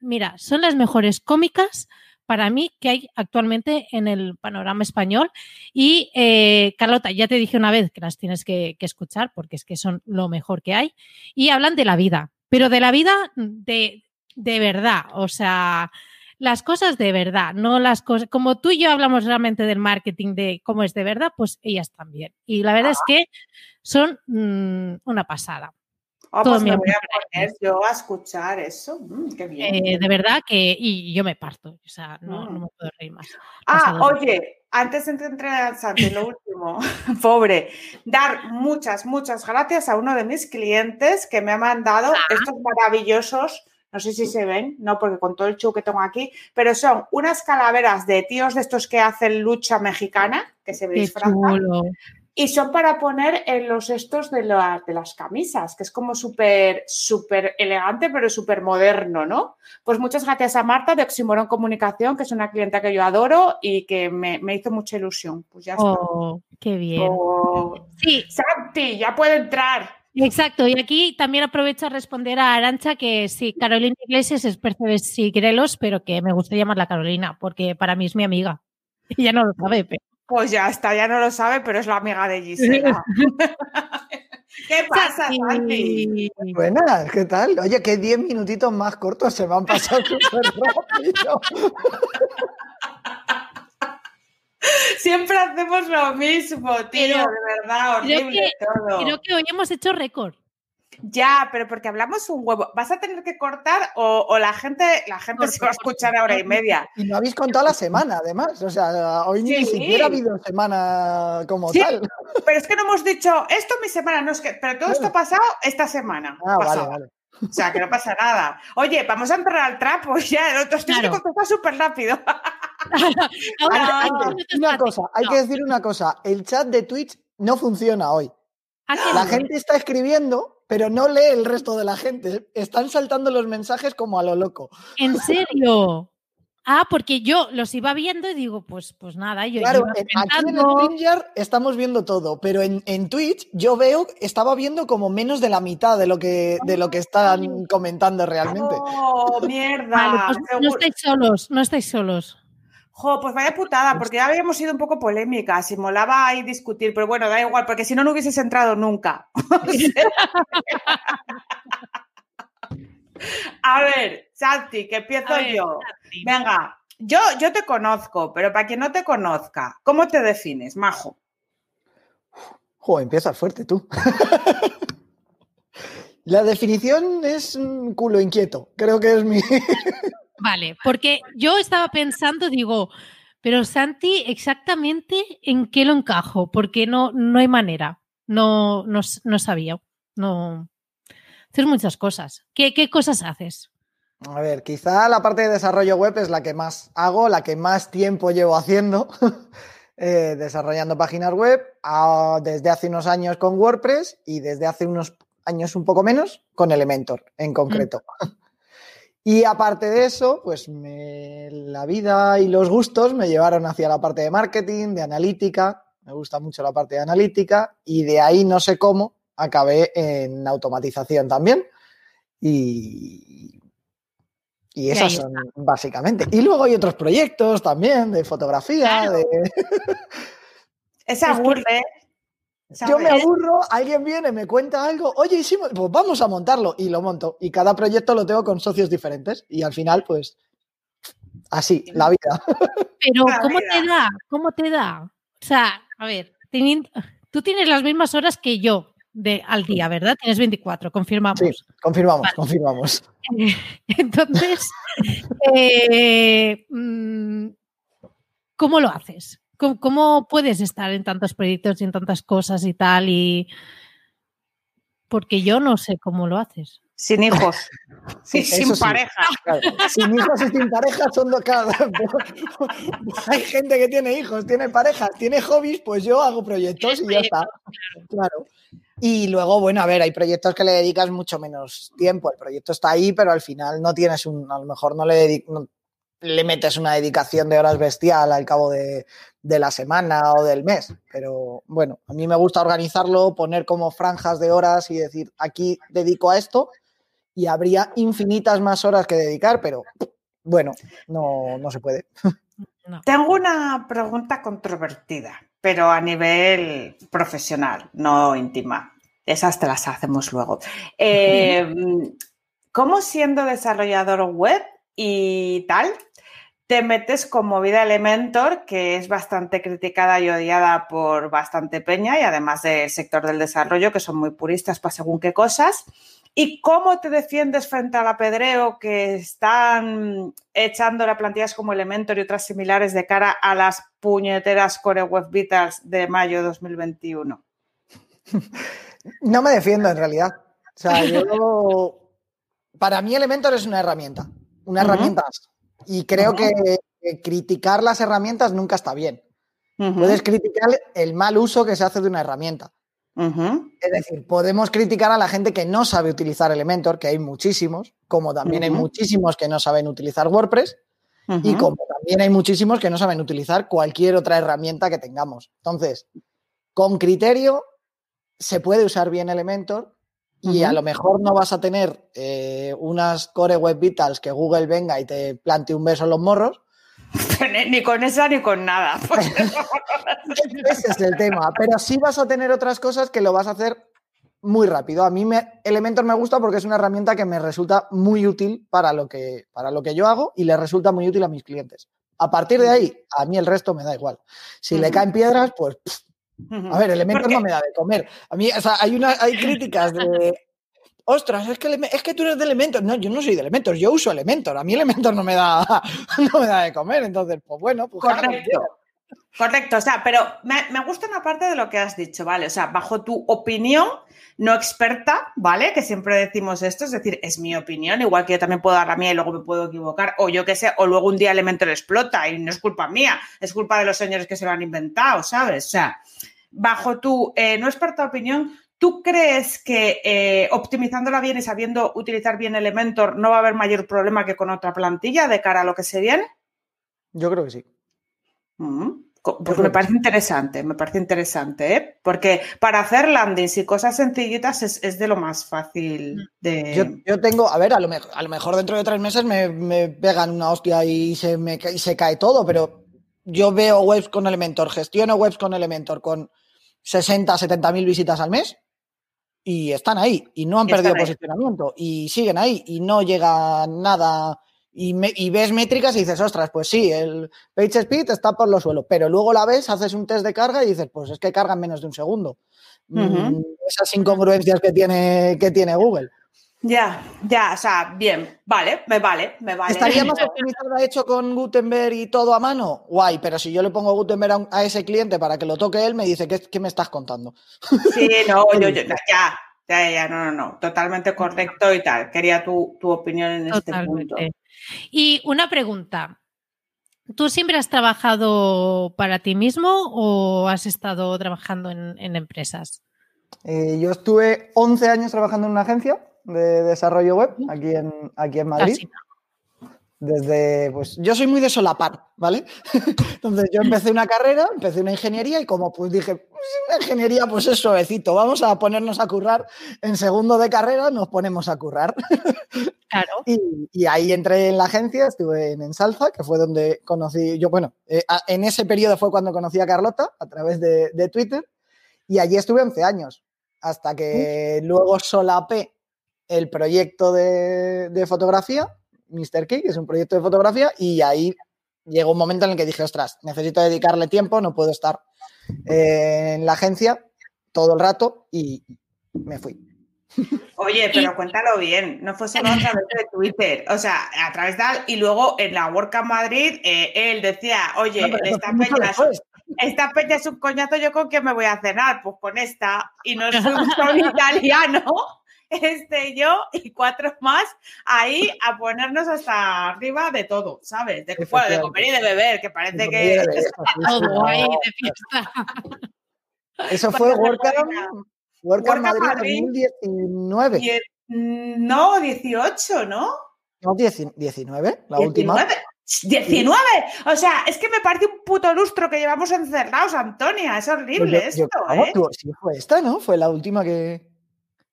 Speaker 1: Mira, son las mejores cómicas para mí que hay actualmente en el panorama español. Y eh, Carlota, ya te dije una vez que las tienes que, escuchar porque es que son lo mejor que hay. Y hablan de la vida, pero de la vida de, de verdad. O sea, las cosas de verdad, no las cosas, como tú y yo hablamos realmente del marketing, de cómo es de verdad, pues ellas también. Y la verdad es que son mm, una pasada.
Speaker 2: Oh, pues me voy a poner yo a escuchar eso. Mm, qué bien.
Speaker 1: Eh, de verdad que, y yo me parto, o sea, no, no mm. me puedo reír más.
Speaker 2: Ah, oye, antes de entrar Santi, lo último, pobre, dar muchas, muchas gracias a uno de mis clientes que me ha mandado estos maravillosos, no sé si se ven, no, porque con todo el show que tengo aquí, pero son unas calaveras de tíos de estos que hacen lucha mexicana, que se disfrazan. Y son para poner en los estos de, de las camisas, que es como súper, súper elegante, pero súper moderno, ¿no? Pues muchas gracias a Marta de Oximoron Comunicación, que es una clienta que yo adoro y que me, hizo mucha ilusión. Pues ya
Speaker 1: oh, qué bien.
Speaker 2: Oh. Sí. Santi, ya puede entrar.
Speaker 1: Exacto, y aquí también aprovecho a responder a Arancha que sí, Carolina Iglesias es Percebes Grelos, pero que me gusta llamarla Carolina, porque para mí es mi amiga. Y ya no lo sabe, pero...
Speaker 2: Pues ya está, ya no lo sabe, pero es la amiga de Gisela. ¿Qué pasa, Santi?
Speaker 3: Buenas, ¿qué tal? Oye, que 10 minutitos más cortos se me han pasado súper rápido.
Speaker 2: Siempre hacemos lo mismo, tío, de verdad, horrible todo.
Speaker 1: Creo que hoy hemos hecho récord.
Speaker 2: Ya, pero porque hablamos un huevo. ¿Vas a tener que cortar o, la gente, la gente se va a escuchar a hora y media?
Speaker 3: Y no habéis contado la semana, además. O sea, hoy ni siquiera ha habido semana como tal.
Speaker 2: Pero es que no hemos dicho, esto mi semana, no es que, pero todo esto ha pasado esta semana.
Speaker 3: Ah, vale, vale.
Speaker 2: O sea, que no pasa nada. Oye, vamos a entrar al trapo ya. El otro claro. que súper rápido.
Speaker 3: una cosa, hay que decir una cosa. El chat de Twitch no funciona hoy. La gente está escribiendo, pero no lee el resto de la gente. Están saltando los mensajes como a lo loco.
Speaker 1: ¿En serio? Ah, porque yo los iba viendo y digo, pues, pues nada, yo
Speaker 3: Claro, aquí en el estamos viendo todo, pero en, Twitch yo veo, estaba viendo como menos de la mitad de lo que, de lo que están comentando realmente.
Speaker 2: ¡Oh, mierda!
Speaker 1: Pues no estáis solos, no estáis solos.
Speaker 2: Jo, pues vaya putada, porque ya habíamos sido un poco polémicas y molaba ahí discutir, pero bueno, da igual, porque si no, no hubieses entrado nunca. A ver, Santi, que empiezo yo. Venga, yo, yo te conozco, pero para quien no te conozca, ¿cómo te defines, Majo?
Speaker 3: Jo, empieza fuerte tú. La definición es un culo inquieto, creo que es mi...
Speaker 1: Vale, porque yo estaba pensando, digo, pero Santi, exactamente en qué lo encajo, porque no, no hay manera, no, no, no sabía, no. Haces muchas cosas. ¿Qué, ¿Qué cosas haces?
Speaker 3: A ver, quizá la parte de desarrollo web es la que más hago, la que más tiempo llevo haciendo, eh, desarrollando páginas web, desde hace unos años con WordPress y desde hace unos años un poco menos con Elementor en concreto. Y aparte de eso, pues la vida y los gustos me llevaron hacia la parte de marketing, de analítica, me gusta mucho la parte de analítica y de ahí no sé cómo acabé en automatización también. Y, y esas son básicamente. Y luego hay otros proyectos también de fotografía, de...
Speaker 2: Es aburre,
Speaker 3: yo me aburro, alguien viene, me cuenta algo, oye, pues vamos a montarlo y lo monto. Y cada proyecto lo tengo con socios diferentes y al final, pues, así, la vida.
Speaker 1: Pero, ¿cómo te da? ¿Cómo te da? O sea, a ver, tú tienes las mismas horas que yo de, al día, ¿verdad? Tienes 24, confirmamos. Sí,
Speaker 3: confirmamos, confirmamos.
Speaker 1: Entonces, eh, mm, ¿cómo lo haces? ¿Cómo, puedes estar en tantos proyectos y en tantas cosas y tal? Y porque yo no sé cómo lo haces.
Speaker 2: Sin hijos. Sí, sin pareja.
Speaker 3: Sin hijos y sin pareja son dos cada. Hay gente que tiene hijos, tiene parejas, tiene hobbies, pues yo hago proyectos y ya está. Claro. Y luego, bueno, a ver, hay proyectos que le dedicas mucho menos tiempo. El proyecto está ahí, pero al final no tienes un, a lo mejor no le dedicas, le metes una dedicación de horas bestial al cabo de, la semana o del mes. Pero bueno, a mí me gusta organizarlo, poner como franjas de horas y decir, aquí dedico a esto y habría infinitas más horas que dedicar, pero bueno, no, se puede.
Speaker 2: Tengo una pregunta controvertida, pero a nivel profesional, no íntima. Esas te las hacemos luego. Eh, ¿Cómo siendo desarrollador web y tal, te metes con movida Elementor, que es bastante criticada y odiada por bastante peña y además del sector del desarrollo, que son muy puristas para según qué cosas. ¿Y cómo te defiendes frente al apedreo que están echando las plantillas como Elementor y otras similares de cara a las puñeteras Core Web Vitals de mayo de 2021?
Speaker 3: No me defiendo en realidad. O sea, yo. Para mí, Elementor es una herramienta. Una herramienta. Y creo que criticar las herramientas nunca está bien. Puedes criticar el mal uso que se hace de una herramienta. Es decir, podemos criticar a la gente que no sabe utilizar Elementor, que hay muchísimos, como también hay muchísimos que no saben utilizar WordPress, y como también hay muchísimos que no saben utilizar cualquier otra herramienta que tengamos. Entonces, con criterio se puede usar bien Elementor y a lo mejor no vas a tener eh, unas Core Web Vitals que Google venga y te plante un beso en los morros,
Speaker 2: ni con esa ni con nada.
Speaker 3: Ese es el tema. Pero sí vas a tener otras cosas que lo vas a hacer muy rápido. A mí me, Elementor me gusta porque es una herramienta que me resulta muy útil para lo, que, para lo que yo hago y le resulta muy útil a mis clientes. A partir de ahí, a mí el resto me da igual. Si le caen piedras, pues... a ver, Elementor no me da de comer. A mí, o sea, hay, una, hay críticas de ostras, es que, es que tú eres de Elementor. No, yo no soy de Elementor, yo uso Elementor. A mí Elementor no me da, no me da de comer. Entonces, pues bueno, pues
Speaker 2: Correcto. Correcto, o sea, pero me, me, gusta una parte de lo que has dicho, ¿vale? O sea, bajo tu opinión no experta, ¿vale? Que siempre decimos esto, es decir, es mi opinión, igual que yo también puedo dar la mía y luego me puedo equivocar, o yo qué sé, o luego un día Elementor explota y no es culpa mía, es culpa de los señores que se lo han inventado, ¿sabes? O sea, bajo tu eh, no experta opinión, ¿Tú crees que eh, optimizándola bien y sabiendo utilizar bien Elementor no va a haber mayor problema que con otra plantilla de cara a lo que se viene?
Speaker 3: Yo creo que sí.
Speaker 2: Mm, pues me parece interesante, me parece interesante, ¿eh? porque para hacer landings y cosas sencillitas es, de lo más fácil de...
Speaker 3: Yo, tengo, a ver, a lo, mejor, a lo mejor dentro de tres meses me, pegan una hostia y se, me, y se cae todo, pero yo veo webs con Elementor, gestiono webs con Elementor con 60, 70 mil visitas al mes y están ahí y no han perdido posicionamiento y siguen ahí y no llega nada y, ves métricas y dices, ostras, pues sí, el page speed está por los suelos, pero luego la ves, haces un test de carga y dices, pues es que cargan menos de un segundo. Mm, esas incongruencias que tiene, que tiene Google.
Speaker 2: Ya, ya, o sea, bien, vale, me vale, me vale.
Speaker 3: ¿Estaría más optimizado hecho con Gutenberg y todo a mano? Guay, pero si yo le pongo Gutenberg a, ese cliente para que lo toque él, me dice, ¿qué, qué me estás contando?
Speaker 2: Sí, no, yo, yo, ya, ya, ya, no, no, no, totalmente correcto y tal. Quería tu, opinión en este punto.
Speaker 1: Y una pregunta. ¿Tú siempre has trabajado para ti mismo o has estado trabajando en, empresas?
Speaker 3: Eh, yo estuve 11 años trabajando en una agencia de desarrollo web aquí en, aquí en Madrid. Desde, pues yo soy muy de solapar, ¿vale? Entonces yo empecé una carrera, empecé una ingeniería y como pues dije, pues una ingeniería pues es suavecito, vamos a ponernos a currar. En segundo de carrera nos ponemos a currar.
Speaker 1: Claro.
Speaker 3: Y, ahí entré en la agencia, estuve en Ensalza, que fue donde conocí, yo bueno, eh, en ese periodo fue cuando conocí a Carlota a través de, de Twitter y allí estuve 11 años, hasta que luego solapé el proyecto de, fotografía, Mr. Key, que es un proyecto de fotografía, y ahí llegó un momento en el que dije, ostras, necesito dedicarle tiempo, no puedo estar eh, en la agencia todo el rato y me fui.
Speaker 2: Oye, pero cuéntalo bien, no fue solo a través de Twitter, o sea, a través de y luego en la Work Madrid, eh, él decía, oye, esta, peña, esta peña es un coñazo, ¿yo con qué me voy a cenar? Pues con esta, y no es un italiano este yo y cuatro más ahí a ponernos hasta arriba de todo, ¿sabes? De, de comer y de beber, que parece que todo ahí de fiesta.
Speaker 3: Eso fue World Cup Madrid, 2019.
Speaker 2: no, 18, ¿no?
Speaker 3: No, 19, la última.
Speaker 2: 19. O sea, es que me parece un puto lustro que llevamos encerrados, Antonia. Es horrible esto. ¿eh?
Speaker 3: sí, fue esta, ¿no? Fue la última que.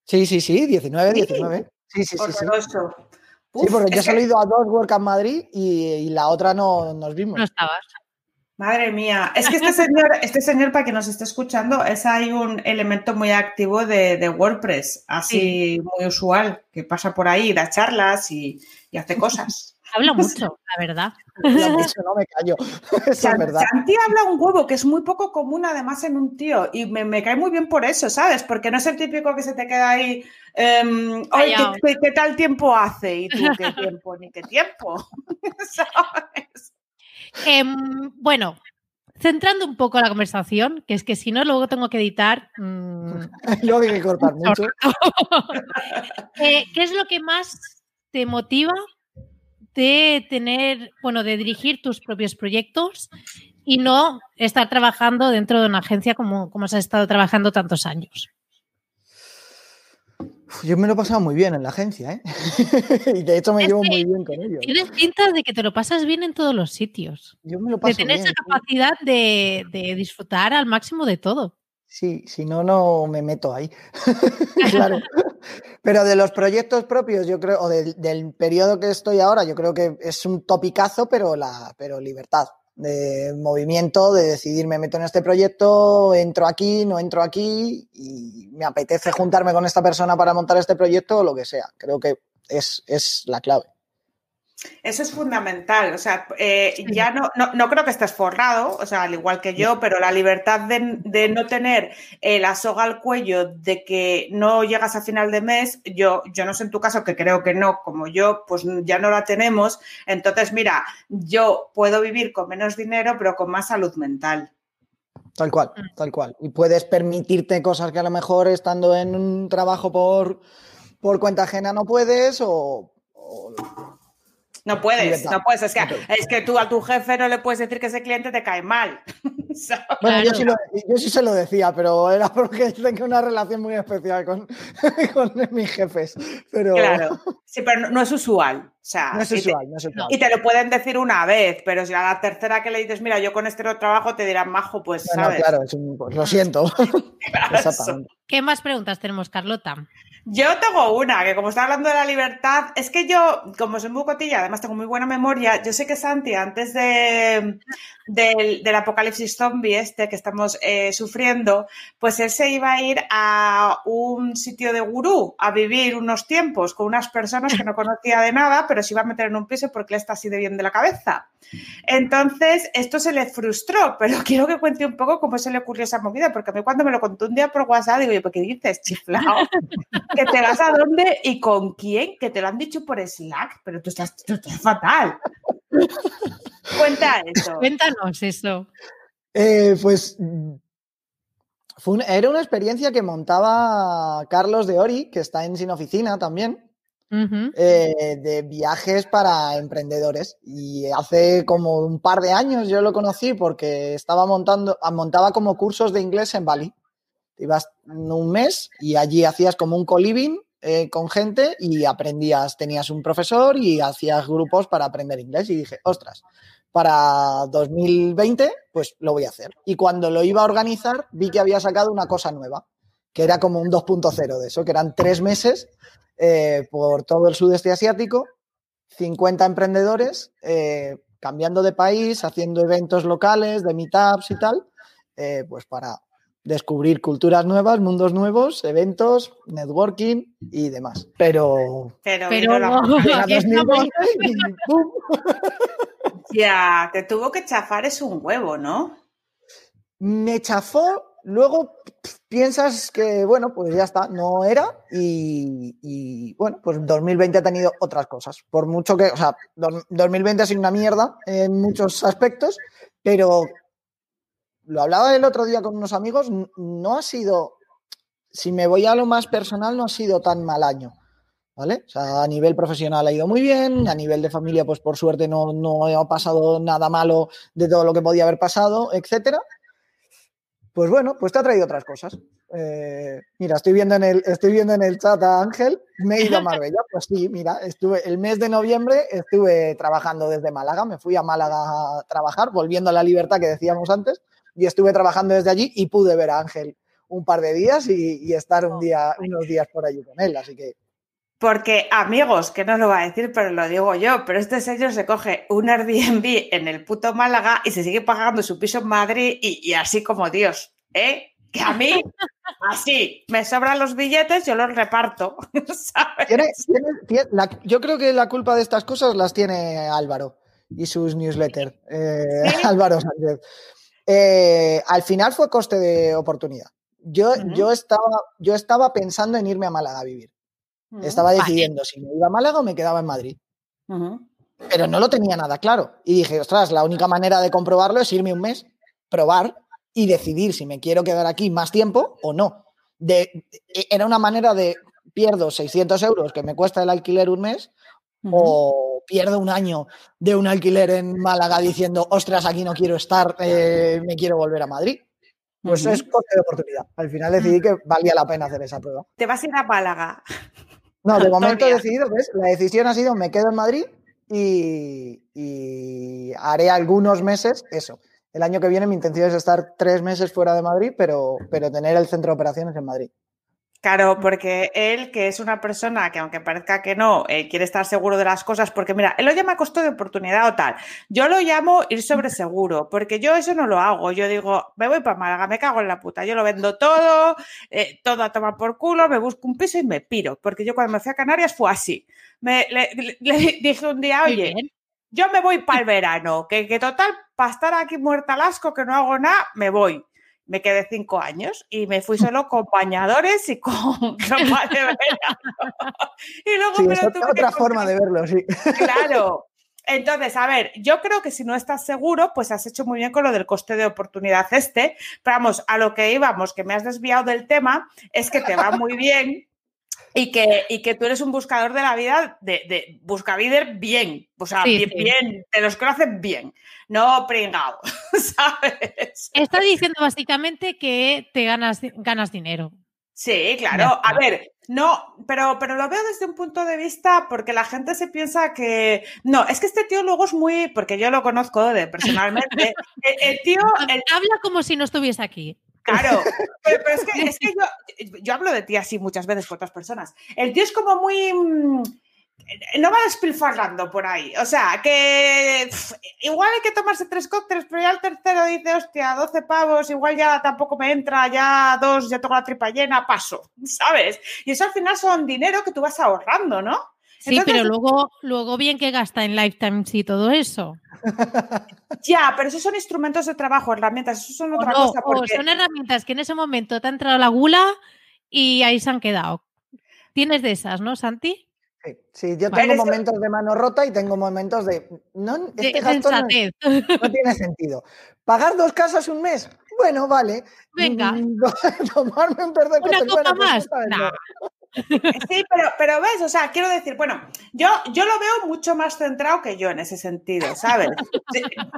Speaker 3: Sí, sí, sí, 19, 19. Sí, sí, sí. Sí, sí porque yo he ido a dos Work en Madrid y, la otra no nos vimos.
Speaker 1: No estabas.
Speaker 2: Madre mía, es que este señor, este señor, para que nos esté escuchando, es ahí un elemento muy activo de, WordPress, así muy usual, que pasa por ahí, da charlas y, hace cosas.
Speaker 1: Habla mucho, la verdad.
Speaker 3: no me callo. es verdad.
Speaker 2: Santi habla un huevo, que es muy poco común además en un tío. Y me, cae muy bien por eso, ¿sabes? Porque no es el típico que se te queda ahí. Em, Oye, ¿qué, tal tiempo hace? Y tú, ¿qué tiempo? Ni qué tiempo. ¿Sabes?
Speaker 1: Em, bueno, centrando un poco la conversación, que es que si no, luego tengo que editar.
Speaker 3: Mmm, luego hay que cortar mucho.
Speaker 1: Eh, ¿Qué es lo que más te motiva de tener, bueno, de dirigir tus propios proyectos y no estar trabajando dentro de una agencia como, como has estado trabajando tantos años?
Speaker 3: Yo me lo he pasado muy bien en la agencia, ¿eh? y de hecho me llevo muy bien con ellos.
Speaker 1: Tienes pinta de que te lo pasas bien en todos los sitios.
Speaker 3: Yo me lo paso
Speaker 1: De tener esa capacidad de, disfrutar al máximo de todo.
Speaker 3: Sí, si no, no me meto ahí. claro. Pero de los proyectos propios, yo creo, o del periodo que estoy ahora, yo creo que es un topicazo, pero, la, pero libertad de movimiento, de decidir me meto en este proyecto, entro aquí, no entro aquí y me apetece juntarme con esta persona para montar este proyecto o lo que sea. Creo que es, es la clave.
Speaker 2: Eso es fundamental, o sea, eh, ya no, no, creo que estés forrado, o sea, al igual que yo, pero la libertad de, no tener eh, la soga al cuello de que no llegas a final de mes, yo, yo no sé en tu caso, que creo que no, como yo, pues ya no la tenemos. Entonces, mira, yo puedo vivir con menos dinero, pero con más salud mental.
Speaker 3: Tal cual, mm. tal cual. Y puedes permitirte cosas que a lo mejor estando en un trabajo por, por cuenta ajena no puedes o
Speaker 2: no puedes, no puedes. Es que, es que tú a tu jefe no le puedes decir que ese cliente te cae mal.
Speaker 3: bueno, yo sí, yo sí, se lo decía, pero era porque tengo una relación muy especial con, con mis jefes. Pero...
Speaker 2: Claro, sí, pero no, es usual. O sea,
Speaker 3: no es usual, no es usual.
Speaker 2: Y te lo pueden decir una vez, pero si a la tercera que le dices, mira, yo con este no trabajo, te dirán majo, pues, ¿sabes?
Speaker 3: claro, pues, lo siento.
Speaker 1: ¿Qué más preguntas tenemos, Carlota?
Speaker 2: Yo tengo una, que como está hablando de la libertad, es que yo, como soy muy cotilla, además tengo muy buena memoria, yo sé que Santi, antes de, del, apocalipsis zombie este que estamos eh, sufriendo, pues él se iba a ir a un sitio de gurú a vivir unos tiempos con unas personas que no conocía de nada, pero se iba a meter en un piso porque él está así de bien de la cabeza. Entonces, esto se le frustró, pero quiero que cuente un poco cómo se le ocurrió esa movida, porque a mí cuando me lo contó un día por WhatsApp, digo, ¿por qué dices, chiflao? ¿Que te vas a dónde y con quién? Que te lo han dicho por Slack, pero tú estás, tú estás fatal. Cuenta eso.
Speaker 1: Cuéntanos eso.
Speaker 3: Eh, pues era una experiencia que montaba Carlos de Ori, que está en Sin Oficina también, eh, de viajes para emprendedores. Y hace como un par de años yo lo conocí porque estaba montando, montaba como cursos de inglés en Bali. Ibas un mes y allí hacías como un co-living eh, con gente y aprendías, tenías un profesor y hacías grupos para aprender inglés. Y dije, ostras, para 2020, pues lo voy a hacer. Y cuando lo iba a organizar, vi que había sacado una cosa nueva, que era como un 2.0 de eso, que eran tres meses eh, por todo el sudeste asiático, 50 emprendedores, eh, cambiando de país, haciendo eventos locales, de meetups y tal, pues para descubrir culturas nuevas, mundos nuevos, eventos, networking y demás. Pero...
Speaker 2: Pero, Ya, te tuvo que chafar es un huevo, ¿no?
Speaker 3: Me chafó, luego piensas que, bueno, pues ya está, no era y, bueno, pues 2020 ha tenido otras cosas. Por mucho que, o sea, 2020 ha sido una mierda en muchos aspectos, pero lo hablaba el otro día con unos amigos, no ha sido, si me voy a lo más personal, no ha sido tan mal año. ¿vale? A nivel profesional ha ido muy bien, a nivel de familia, pues por suerte no, no ha pasado nada malo de todo lo que podía haber pasado, etcétera. Pues bueno, pues te ha traído otras cosas. Eh, mira, estoy viendo, en el, estoy viendo en el chat a Ángel, me he ido a Marbella. Pues sí, mira, estuve el mes de noviembre estuve trabajando desde Málaga, me fui a Málaga a trabajar, volviendo a la libertad que decíamos antes, y estuve trabajando desde allí y pude ver a Ángel un par de días y, y estar un día, unos días por allí con él. Así que
Speaker 2: porque, amigos, que no lo va a decir, pero lo digo yo, pero este señor se coge un Airbnb en el puto Málaga y se sigue pagando su piso en Madrid y, así como Dios, ¿eh? que a mí, así, me sobran los billetes, yo los reparto.
Speaker 3: yo creo que la culpa de estas cosas las tiene Álvaro y sus newsletters. Eh, Álvaro Sánchez. Eh, al final fue coste de oportunidad. Yo, yo, estaba, yo estaba pensando en irme a Málaga a vivir. Estaba decidiendo si me iba a Málaga o me quedaba en Madrid. Pero no lo tenía nada claro. Y dije, ostras, la única manera de comprobarlo es irme un mes, probar y decidir si me quiero quedar aquí más tiempo o no. De, e, era una manera de pierdo 600 euros que me cuesta el alquiler un mes o pierdo un año de un alquiler en Málaga diciendo, ostras, aquí no quiero estar, eh, me quiero volver a Madrid. Pues es coste de oportunidad. Al final decidí que valía la pena hacer esa prueba.
Speaker 2: Te vas a ir a Málaga.
Speaker 3: No, de momento he decidido, ¿ves? La decisión ha sido me quedo en Madrid y, haré algunos meses eso. El año que viene mi intención es estar tres meses fuera de Madrid, pero, pero tener el centro de operaciones en Madrid.
Speaker 2: Claro, porque él, que es una persona que aunque parezca que no, eh, quiere estar seguro de las cosas, porque mira, él lo llama costo de oportunidad o tal. Yo lo llamo ir sobre seguro, porque yo eso no lo hago. Yo digo, me voy para Málaga, me cago en la puta. Yo lo vendo todo, eh, todo a tomar por culo, me busco un piso y me piro. Porque yo cuando me fui a Canarias fue así. Me, le, dije un día, oye, yo me voy para el verano, que, que total, para estar aquí muerta al asco, que no hago nada, me voy me quedé cinco años y me fui solo con bañadores y con ropa de verano.
Speaker 3: y luego es otra forma de verlo, sí.
Speaker 2: Claro. Entonces, a ver, yo creo que si no estás seguro, pues has hecho muy bien con lo del coste de oportunidad este. Pero vamos, a lo que íbamos, que me has desviado del tema, es que te va muy bien y que, y que tú eres un buscador de la vida, de, de buscavider bien, o sea, bien, bien, te los conoces bien, no pringado, ¿sabes?
Speaker 1: Está diciendo básicamente que te ganas, ganas dinero.
Speaker 2: Sí, claro. A ver, no, pero, pero lo veo desde un punto de vista porque la gente se piensa que. No, es que este tío luego es muy. Porque yo lo conozco de, personalmente. el, tío.
Speaker 1: Habla como si no estuviese aquí.
Speaker 2: Claro, pero, es que, yo, hablo de ti así muchas veces con otras personas. El tío es como muy... Mm, no va despilfarrando por ahí. O sea, que igual hay que tomarse tres cócteles, pero ya el tercero dice, hostia, 12 pavos, igual ya tampoco me entra, ya dos, ya tengo la tripa llena, paso, ¿sabes? Y eso al final son dinero que tú vas ahorrando, ¿no?
Speaker 1: Sí, pero luego, luego bien que gasta en lifetimes y todo eso.
Speaker 2: Ya, pero esos son instrumentos de trabajo, herramientas, eso son otra cosa.
Speaker 1: son herramientas que en ese momento te ha entrado la gula y ahí se han quedado. Tienes de esas, ¿no, Santi?
Speaker 3: Sí, yo tengo momentos de mano rota y tengo momentos de. No, este gasto no, tiene sentido. ¿Pagar dos casas un mes? Bueno, vale.
Speaker 1: Venga.
Speaker 3: Tomarme un perdón.
Speaker 1: Una copa pues más.
Speaker 2: Sí, pero, pero ves, o sea, quiero decir, bueno, yo, yo lo veo mucho más centrado que yo en ese sentido, ¿sabes?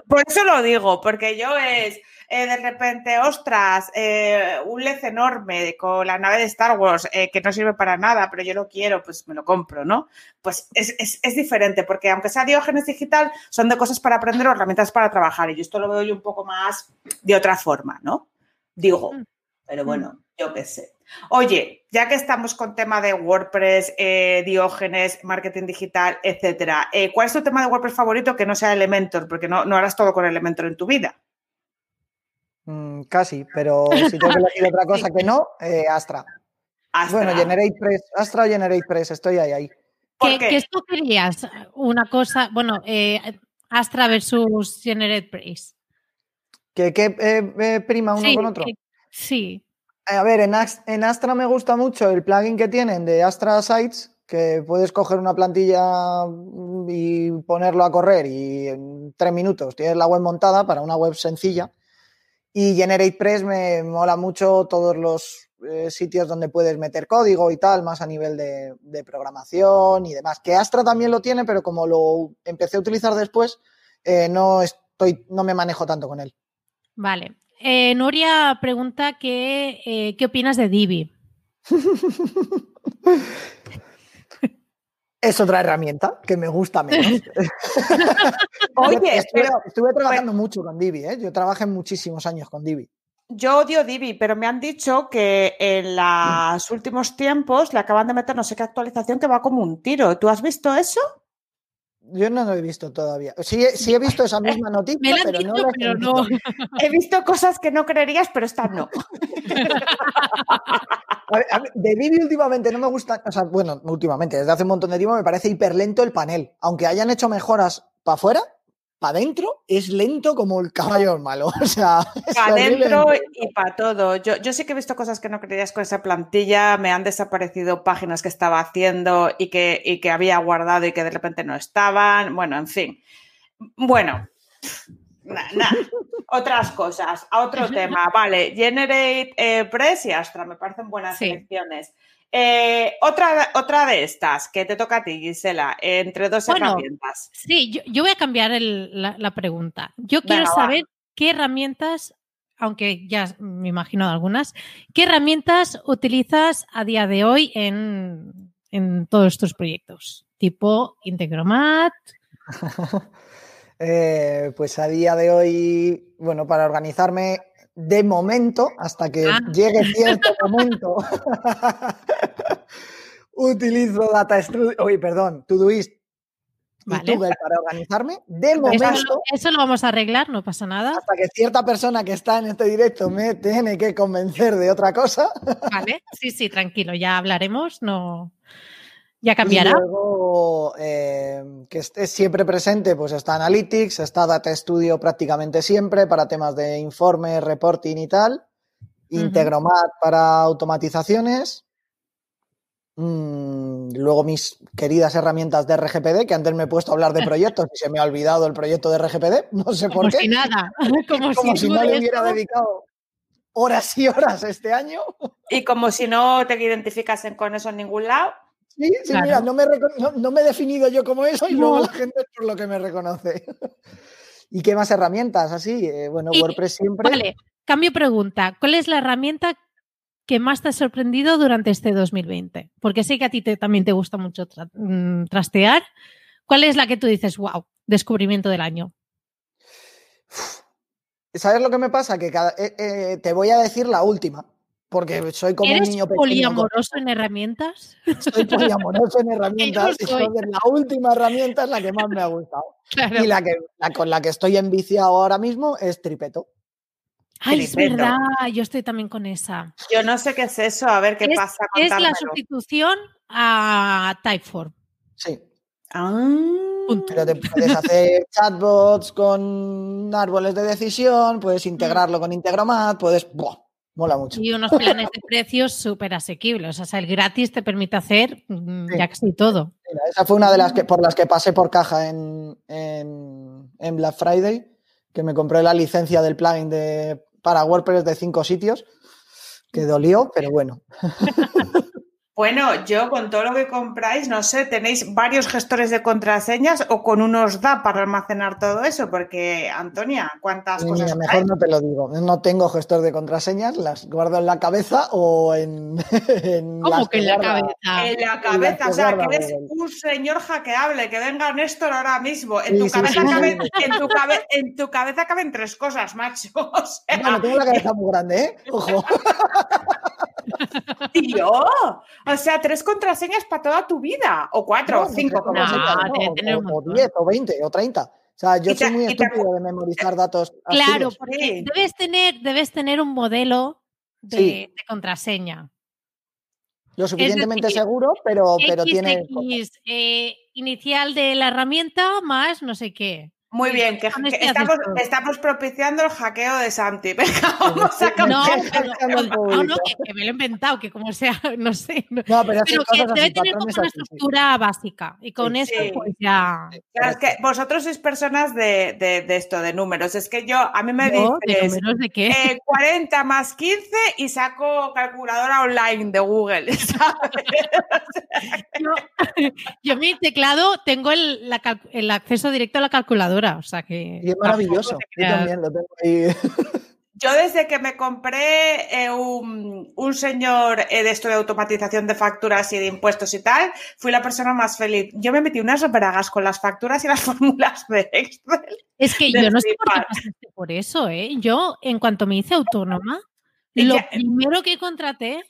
Speaker 2: Por eso lo digo, porque yo es eh, de repente, ostras, eh, un LED enorme con la nave de Star Wars eh, que no sirve para nada, pero yo lo quiero, pues me lo compro, ¿no? Pues es, es, diferente, porque aunque sea Diógenes digital, son de cosas para aprender o herramientas para trabajar, y yo esto lo veo yo un poco más de otra forma, ¿no? Digo, pero bueno, yo qué sé. Oye, ya que estamos con tema de WordPress, eh, Diógenes, marketing digital, etcétera, eh, ¿cuál es tu tema de WordPress favorito que no sea Elementor? Porque no, no harás todo con Elementor en tu vida.
Speaker 3: Mm, casi, pero si tengo que elegir otra cosa que no, eh, Astra. Bueno, GeneratePress, Astra o GeneratePress, estoy ahí, ahí.
Speaker 1: ¿Qué, ¿Qué escogerías? Una cosa, bueno, Astra versus GeneratePress.
Speaker 3: ¿Qué, qué prima uno con otro?
Speaker 1: sí.
Speaker 3: A ver, en, Astra me gusta mucho el plugin que tienen de Astra Sites, que puedes coger una plantilla y ponerlo a correr y en tres minutos tienes la web montada para una web sencilla. Y GeneratePress me mola mucho todos los eh, sitios donde puedes meter código y tal, más a nivel de, programación y demás. Que Astra también lo tiene, pero como lo empecé a utilizar después, eh, no, estoy, no me manejo tanto con él.
Speaker 1: Vale. Eh, Nuria pregunta que, eh, qué opinas de Divi.
Speaker 3: es otra herramienta que me gusta menos. Oye, estuve, trabajando mucho con Divi, ¿eh? yo trabajé muchísimos años con Divi.
Speaker 2: Yo odio Divi, pero me han dicho que en los últimos tiempos le acaban de meter no sé qué actualización que va como un tiro. ¿Tú has visto eso?
Speaker 3: Yo no lo he visto todavía. Sí, sí he visto esa misma noticia, pero, no,
Speaker 2: pero no, He visto cosas que no creerías, pero estas no.
Speaker 3: de Vivi últimamente no me gusta, o sea, bueno, últimamente, desde hace un montón de tiempo me parece hiper lento el panel. Aunque hayan hecho mejoras para afuera, para adentro es lento como el caballo malo. O sea,
Speaker 2: para adentro y para todo. Yo, yo sí que he visto cosas que no creías con esa plantilla. Me han desaparecido páginas que estaba haciendo y que, y que había guardado y que de repente no estaban. Bueno, en fin. Bueno, otras cosas, a otro tema. Vale, Generate eh, Press y Astra, me parecen buenas selecciones. Eh, otra, otra de estas que te toca a ti, Gisela, entre dos herramientas.
Speaker 1: Sí, yo, voy a cambiar la, pregunta. Yo quiero saber qué herramientas, aunque ya me imagino algunas, qué herramientas utilizas a día de hoy en, todos estos proyectos, tipo Integromat.
Speaker 3: Eh, pues a día de hoy, bueno, para organizarme de momento, hasta que ah. llegue cierto momento, utilizo Data Studio, oye, perdón, Todoist vale. para organizarme. De momento.
Speaker 1: Eso, lo vamos a arreglar, no pasa nada.
Speaker 3: Hasta que cierta persona que está en este directo me tiene que convencer de otra cosa.
Speaker 1: Vale, sí, sí, tranquilo, ya hablaremos, no. Ya cambiará. Y
Speaker 3: luego, eh, que esté siempre presente, pues está Analytics, está Data Studio prácticamente siempre para temas de informe, reporting y tal. Integromat para automatizaciones. Mm, luego mis queridas herramientas de RGPD, que antes me he puesto a hablar de proyectos y se me ha olvidado el proyecto de RGPD, no sé por qué.
Speaker 1: Si nada.
Speaker 3: Como, si, no le hubiera dedicado horas y horas este año.
Speaker 2: Y como si no te identificasen con eso en ningún lado.
Speaker 3: Sí, sí, mira, no me, no, me, he definido yo como eso y luego la gente es por lo que me reconoce. ¿Y qué más herramientas así? Eh, bueno, WordPress siempre.
Speaker 1: Vale, cambio pregunta. ¿Cuál es la herramienta que más te ha sorprendido durante este 2020? Porque sé que a ti también te gusta mucho mm, trastear. ¿Cuál es la que tú dices, wow, descubrimiento del año?
Speaker 3: ¿Sabes lo que me pasa? Que cada, eh, eh, te voy a decir la última. Porque soy como un niño pequeño.
Speaker 1: poliamoroso en herramientas?
Speaker 3: Soy poliamoroso en herramientas y la última herramienta es la que más me ha gustado. Y la, que, con la que estoy enviciado ahora mismo es Tripeto.
Speaker 1: Ay, es verdad, yo estoy también con esa.
Speaker 2: Yo no sé qué es eso, a ver qué pasa.
Speaker 1: Es la sustitución a Typeform.
Speaker 3: Sí. Ah. Pero te puedes hacer chatbots con árboles de decisión, puedes mm. integrarlo con Integromat, puedes. Mola mucho.
Speaker 1: Y unos planes de precios súper asequibles. O sea, el gratis te permite hacer mm, ya casi todo.
Speaker 3: esa fue una de las que por las que pasé por caja en, en, Black Friday, que me compré la licencia del plugin de, para WordPress de cinco sitios, que dolió, pero bueno.
Speaker 2: Bueno, yo con todo lo que compráis, no sé, ¿tenéis varios gestores de contraseñas o con unos da para almacenar todo eso? Porque, Antonia, ¿cuántas cosas?
Speaker 3: mejor no te lo digo. No tengo gestor de contraseñas, las guardo en la cabeza o en.
Speaker 1: ¿Cómo que en la cabeza?
Speaker 2: En la cabeza, o sea, que eres un señor hackeable, que venga Néstor ahora mismo. En tu, cabeza, caben, en, tu cabeza caben tres cosas, macho.
Speaker 3: Bueno, tengo la cabeza muy grande, ¿eh? Ojo.
Speaker 2: Tío, o sea, tres contraseñas para toda tu vida, o cuatro, o cinco, como
Speaker 3: o, diez, o veinte, o treinta. O sea, yo soy muy estúpido de memorizar datos.
Speaker 1: Claro, porque debes tener, debes tener un modelo de, contraseña.
Speaker 3: Lo suficientemente seguro, pero, pero tiene.
Speaker 1: Eh, inicial de la herramienta más no sé qué.
Speaker 2: Muy bien, que, estamos, propiciando el hackeo de Santi. Venga, vamos a
Speaker 1: no, no, no, que, me lo he inventado, que como sea, no sé. No, pero, que debe tener como una estructura básica. Y con eso, pues ya.
Speaker 2: es que vosotros sois personas de, de, esto, de números. Es que yo, a mí me
Speaker 1: dices. ¿De números de
Speaker 2: qué? 40 eh, más 15 y saco calculadora online de Google. ¿sabes?
Speaker 1: yo, yo, mi teclado tengo el, la, el acceso directo a la calculadora o sea que...
Speaker 3: Y es maravilloso, yo también lo tengo ahí.
Speaker 2: Yo desde que me compré eh, un, señor eh, de esto de automatización de facturas y de impuestos y tal, fui la persona más feliz. Yo me metí unas operagas con las facturas y las fórmulas de Excel.
Speaker 1: Es que yo no sé por qué pasaste por eso, ¿eh? Yo, en cuanto me hice autónoma, lo primero que contraté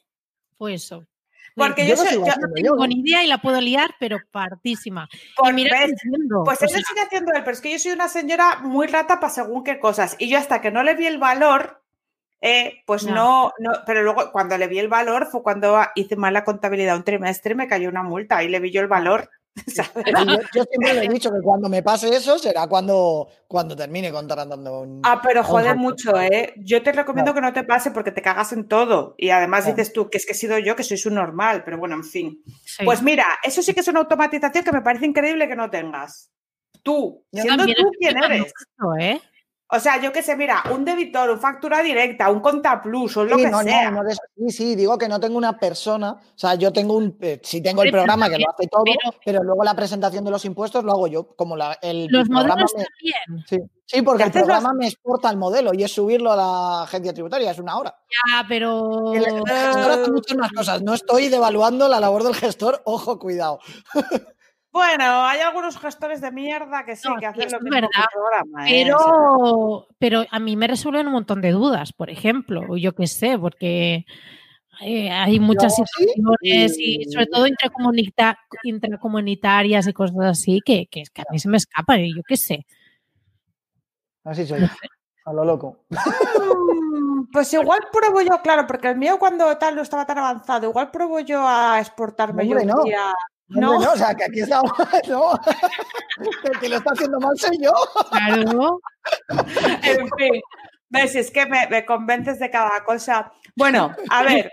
Speaker 1: fue eso. Porque yo, no tengo ni idea y la puedo liar, pero partísima.
Speaker 2: Por mira, pues eso sigue haciendo él, pero es que yo soy una señora muy rata para según qué cosas. Y yo hasta que no le vi el valor, eh, pues no. no. pero luego cuando le vi el valor fue cuando hice mal la contabilidad un trimestre y me cayó una multa y le vi yo el valor.
Speaker 3: Yo, siempre le he dicho que cuando me pase eso será cuando, cuando termine contratando un.
Speaker 2: Ah, pero jode mucho, ¿eh? Yo te recomiendo que no te pase porque te cagas en todo. Y además dices tú que es que he sido yo, que soy su normal, pero bueno, en fin. Pues mira, eso sí que es una automatización que me parece increíble que no tengas. Tú, siendo tú quien eres. ¿eh? O sea, yo qué sé, mira, un debitor, un factura directa, un plus o lo que sea. No,
Speaker 3: sí, sí, digo que no tengo una persona, o sea, yo tengo un, eh, sí tengo el programa que lo hace todo, pero, luego la presentación de los impuestos lo hago yo, como la, el
Speaker 1: los modelos también.
Speaker 3: Sí, sí porque el programa me exporta el modelo y es subirlo a la agencia tributaria, es una hora.
Speaker 1: Ya, pero... El,
Speaker 3: gestor hace muchas más cosas, no estoy devaluando la labor del gestor, ojo, cuidado.
Speaker 2: Bueno, hay algunos gestores de mierda que sí, que hacen lo mismo verdad, programa.
Speaker 1: ¿eh? Pero, pero a mí me resuelven un montón de dudas, por ejemplo, o yo qué sé, porque eh, hay muchas situaciones y sobre todo intracomunitarias y cosas así que, que, que, a mí se me escapan y yo qué sé.
Speaker 3: Así soy. A lo loco.
Speaker 2: Mm, pues igual pruebo yo, claro, porque el mío cuando tal no estaba tan avanzado, igual pruebo yo a exportarme yo
Speaker 3: no. No. o sea, que aquí estamos, no. El que lo está haciendo mal soy yo.
Speaker 1: Claro.
Speaker 2: en fin, ves, es que me, convences de cada cosa. Bueno, a ver,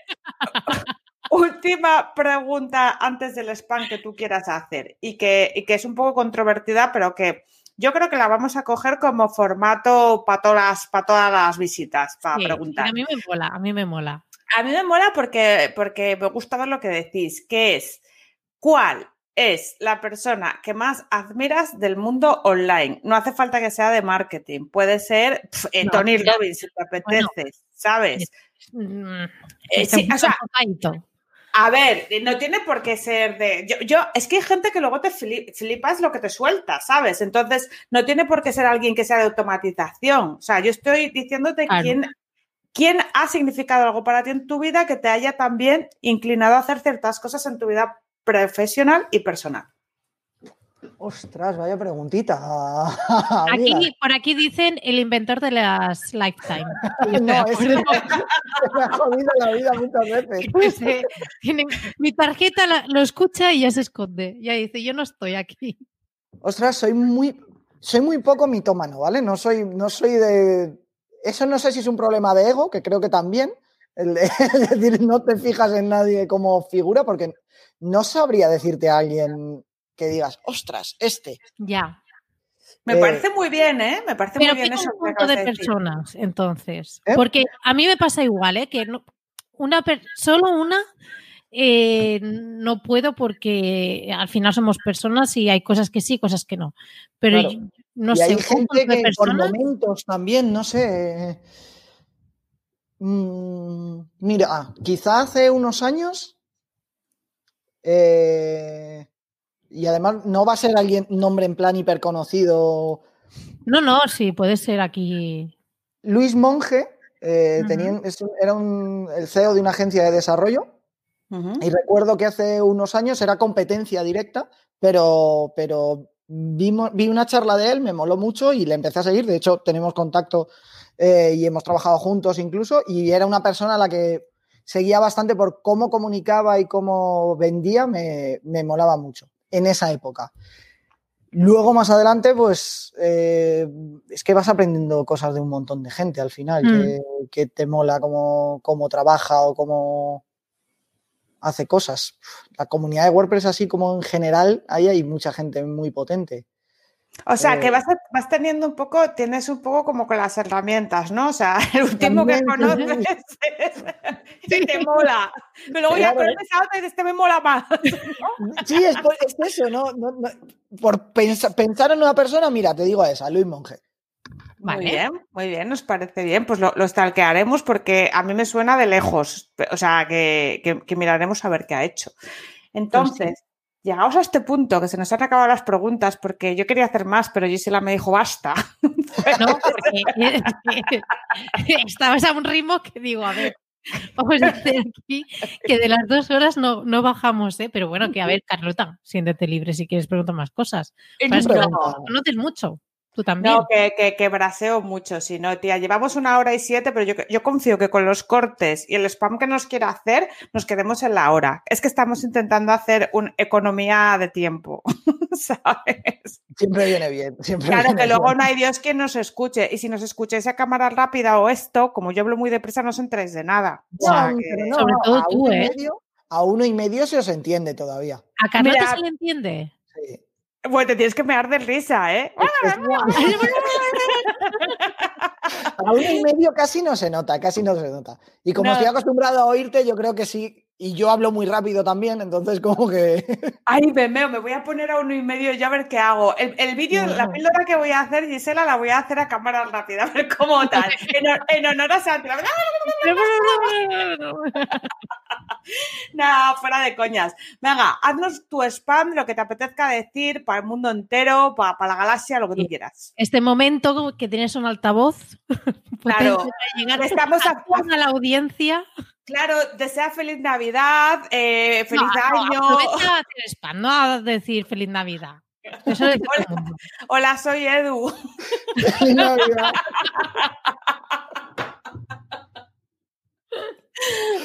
Speaker 2: última pregunta antes del spam que tú quieras hacer y que, que es un poco controvertida, pero que yo creo que la vamos a coger como formato para todas, para todas las visitas, para preguntar.
Speaker 1: A mí me mola, a mí me mola.
Speaker 2: A mí me mola porque, porque me gusta ver lo que decís, que es ¿Cuál es la persona que más admiras del mundo online? No hace falta que sea de marketing, puede ser eh, Tony Robbins, si te apetece, ¿sabes? Mm,
Speaker 1: eh,
Speaker 2: a ver, no tiene por qué ser de. Yo, es que hay gente que luego te flipas lo que te suelta, ¿sabes? Entonces, no tiene por qué ser alguien que sea de automatización. O sea, yo estoy diciéndote quién, quién ha significado algo para ti en tu vida que te haya también inclinado a hacer ciertas cosas en tu vida profesional y personal.
Speaker 3: Ostras, vaya preguntita.
Speaker 1: Aquí, por aquí dicen el inventor de las Lifetime.
Speaker 3: no, es me ha jodido la vida muchas veces.
Speaker 1: mi tarjeta lo escucha y ya se esconde. Ya dice, yo no estoy aquí.
Speaker 3: Ostras, soy muy, soy muy poco mitómano, ¿vale? No soy, no soy de. Eso no sé si es un problema de ego, que creo que también. es decir, no te fijas en nadie como figura, porque no sabría decirte a alguien que digas, ostras, este.
Speaker 1: Ya.
Speaker 2: Me eh, parece muy bien, ¿eh? Me parece muy bien eso.
Speaker 1: Un de, personas, entonces. ¿Eh? Porque a mí me pasa igual, ¿eh? Que una solo una eh, no puedo porque al final somos personas y hay cosas que sí, cosas que no. Pero no sé.
Speaker 3: Hay gente que por momentos también, no sé. Mm, mira, quizá hace unos años eh, y además no va a ser alguien nombre en plan hiperconocido.
Speaker 1: No, no, sí, puede ser aquí.
Speaker 3: Luis Monge eh, era el CEO de una agencia de desarrollo. Y recuerdo que hace unos años era competencia directa, pero, pero vi una charla de él, me moló mucho y le empecé a seguir. De hecho, tenemos contacto eh, y hemos trabajado juntos incluso. Y era una persona a la que seguía bastante por cómo comunicaba y cómo vendía, me, molaba mucho en esa época. Luego, más adelante, pues eh, es que vas aprendiendo cosas de un montón de gente al final, mm. que, te mola cómo, cómo, trabaja o cómo hace cosas. La comunidad de WordPress, así como en general, ahí hay mucha gente muy potente.
Speaker 2: O sea, que eh, vas, vas, teniendo un poco, tienes un poco como con las herramientas, ¿no? O sea, el último que conoces sí. te mola. Pero luego ya conoces a otra y este me mola más.
Speaker 3: Sí, es, eso, ¿no? por pensar en una persona, mira, te digo a esa, Luis Monge.
Speaker 2: Muy bien, muy bien, nos parece bien. Pues lo, lo stalkearemos porque a mí me suena de lejos. O sea, que, que, miraremos a ver qué ha hecho. Pues Entonces, Llegados a este punto, que se nos han acabado las preguntas, porque yo quería hacer más, pero Gisela me dijo basta.
Speaker 1: No, porque estabas a un ritmo que digo, a ver. Vamos a decir aquí que de las dos horas no, no bajamos, ¿eh? Pero bueno, que a ver, Carlota, siéntete libre si quieres preguntar más cosas.
Speaker 2: No,
Speaker 1: no, conoces mucho. Tú también.
Speaker 2: No, que, que, braseo mucho, si no, tía. Llevamos una hora y siete, pero yo, yo, confío que con los cortes y el spam que nos quiera hacer, nos quedemos en la hora. Es que estamos intentando hacer una economía de tiempo, ¿sabes?
Speaker 3: Siempre viene bien. Siempre
Speaker 2: claro,
Speaker 3: viene
Speaker 2: que luego
Speaker 3: bien.
Speaker 2: no hay Dios quien nos escuche. Y si nos escucháis a cámara rápida o esto, como yo hablo muy deprisa, no os enteréis de nada. O sea,
Speaker 3: No,
Speaker 2: que-
Speaker 3: pero no,
Speaker 1: sobre todo
Speaker 3: a
Speaker 1: tú,
Speaker 3: uno y
Speaker 1: ¿eh?
Speaker 3: medio- a uno y medio se os entiende todavía.
Speaker 1: ¿A Carlota
Speaker 2: Mira-
Speaker 1: se le entiende?
Speaker 3: Sí.
Speaker 2: Bueno, te tienes que mear de risa, ¿eh?
Speaker 3: Es- es- A uno y medio casi no se nota, casi no se nota. Y como
Speaker 2: No.
Speaker 3: estoy acostumbrado a oírte, yo creo que sí. Y yo hablo muy rápido también, entonces como que...
Speaker 2: Ay, me meo, me voy a poner a uno y medio y a ver qué hago. El, el vídeo, la
Speaker 1: Bueno.
Speaker 2: píldora que voy a hacer, Gisela, la voy a hacer a cámara rápida, a ver cómo tal. En honor a Santi. No, fuera de coñas. Venga, haznos tu spam, lo que te apetezca decir para el mundo entero, para, para la galaxia, lo que tú
Speaker 1: Sí.
Speaker 2: quieras.
Speaker 1: Este momento que tienes un altavoz
Speaker 2: Claro.
Speaker 1: llegar
Speaker 2: Estamos
Speaker 1: a
Speaker 2: a-
Speaker 1: la audiencia.
Speaker 2: Claro, desea feliz Navidad, eh, feliz
Speaker 1: No, no,
Speaker 2: año.
Speaker 1: aprovecha a hacer spam, no a decir feliz Navidad. Eso es mundo.
Speaker 2: Hola, soy Edu.
Speaker 3: Navidad.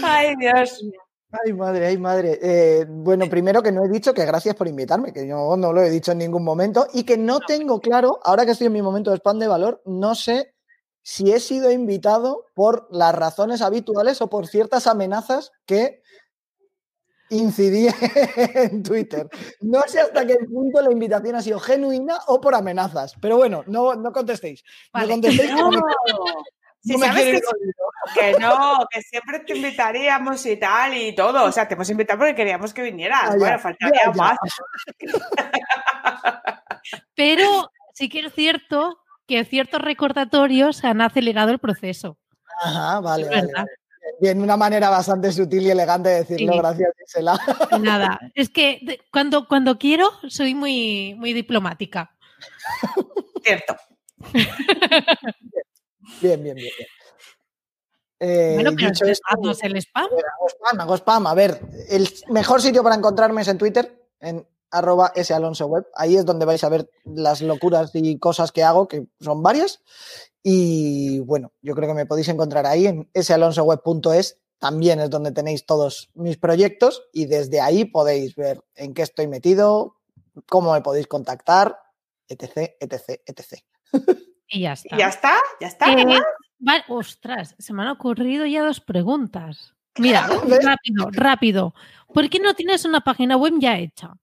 Speaker 2: Ay, Dios.
Speaker 3: Ay, madre, ay, madre. Eh, bueno, primero que no he dicho que gracias por invitarme, que yo no lo he dicho en ningún momento y que no tengo claro, ahora que estoy en mi momento de spam de valor, no sé si he sido invitado por las razones habituales o por ciertas amenazas que incidí en Twitter. No sé hasta qué punto la invitación ha sido genuina o por amenazas, pero bueno, no, no contestéis.
Speaker 1: Vale.
Speaker 3: No contestéis.
Speaker 2: No. Si
Speaker 3: no
Speaker 2: sabes que, no, que siempre te invitaríamos y tal y todo. O sea, te hemos invitado porque queríamos que vinieras.
Speaker 3: Ah,
Speaker 2: bueno, faltaría
Speaker 3: ya, ya.
Speaker 2: más.
Speaker 1: Pero sí que es cierto que ciertos recordatorios han acelerado el proceso.
Speaker 3: Ajá, vale,
Speaker 1: Es
Speaker 3: vale. Bien, una manera bastante sutil y elegante de decirlo,
Speaker 1: Sí.
Speaker 3: gracias, Gisela.
Speaker 1: Nada, es que de- cuando, cuando quiero soy muy, muy diplomática.
Speaker 2: Cierto.
Speaker 3: Bien, bien, bien. bien. Eh,
Speaker 1: bueno, pero
Speaker 3: dicho esto,
Speaker 1: el spam.
Speaker 3: hago spam, hago spam. A ver, el mejor sitio para encontrarme es en Twitter, en arroba salonsoweb. Ahí es donde vais a ver las locuras y cosas que hago, que son varias. Y bueno, yo creo que me podéis encontrar ahí en salonsoweb.es. También es donde tenéis todos mis proyectos y desde ahí podéis ver en qué estoy metido, cómo me podéis contactar, etc, etc, etc.
Speaker 1: Y ya está.
Speaker 2: ¿Y ya está? ¿Ya está?
Speaker 1: Eh, ostras, se me han ocurrido ya dos preguntas. Mira, rápido, rápido. ¿Por qué no tienes una página web ya hecha?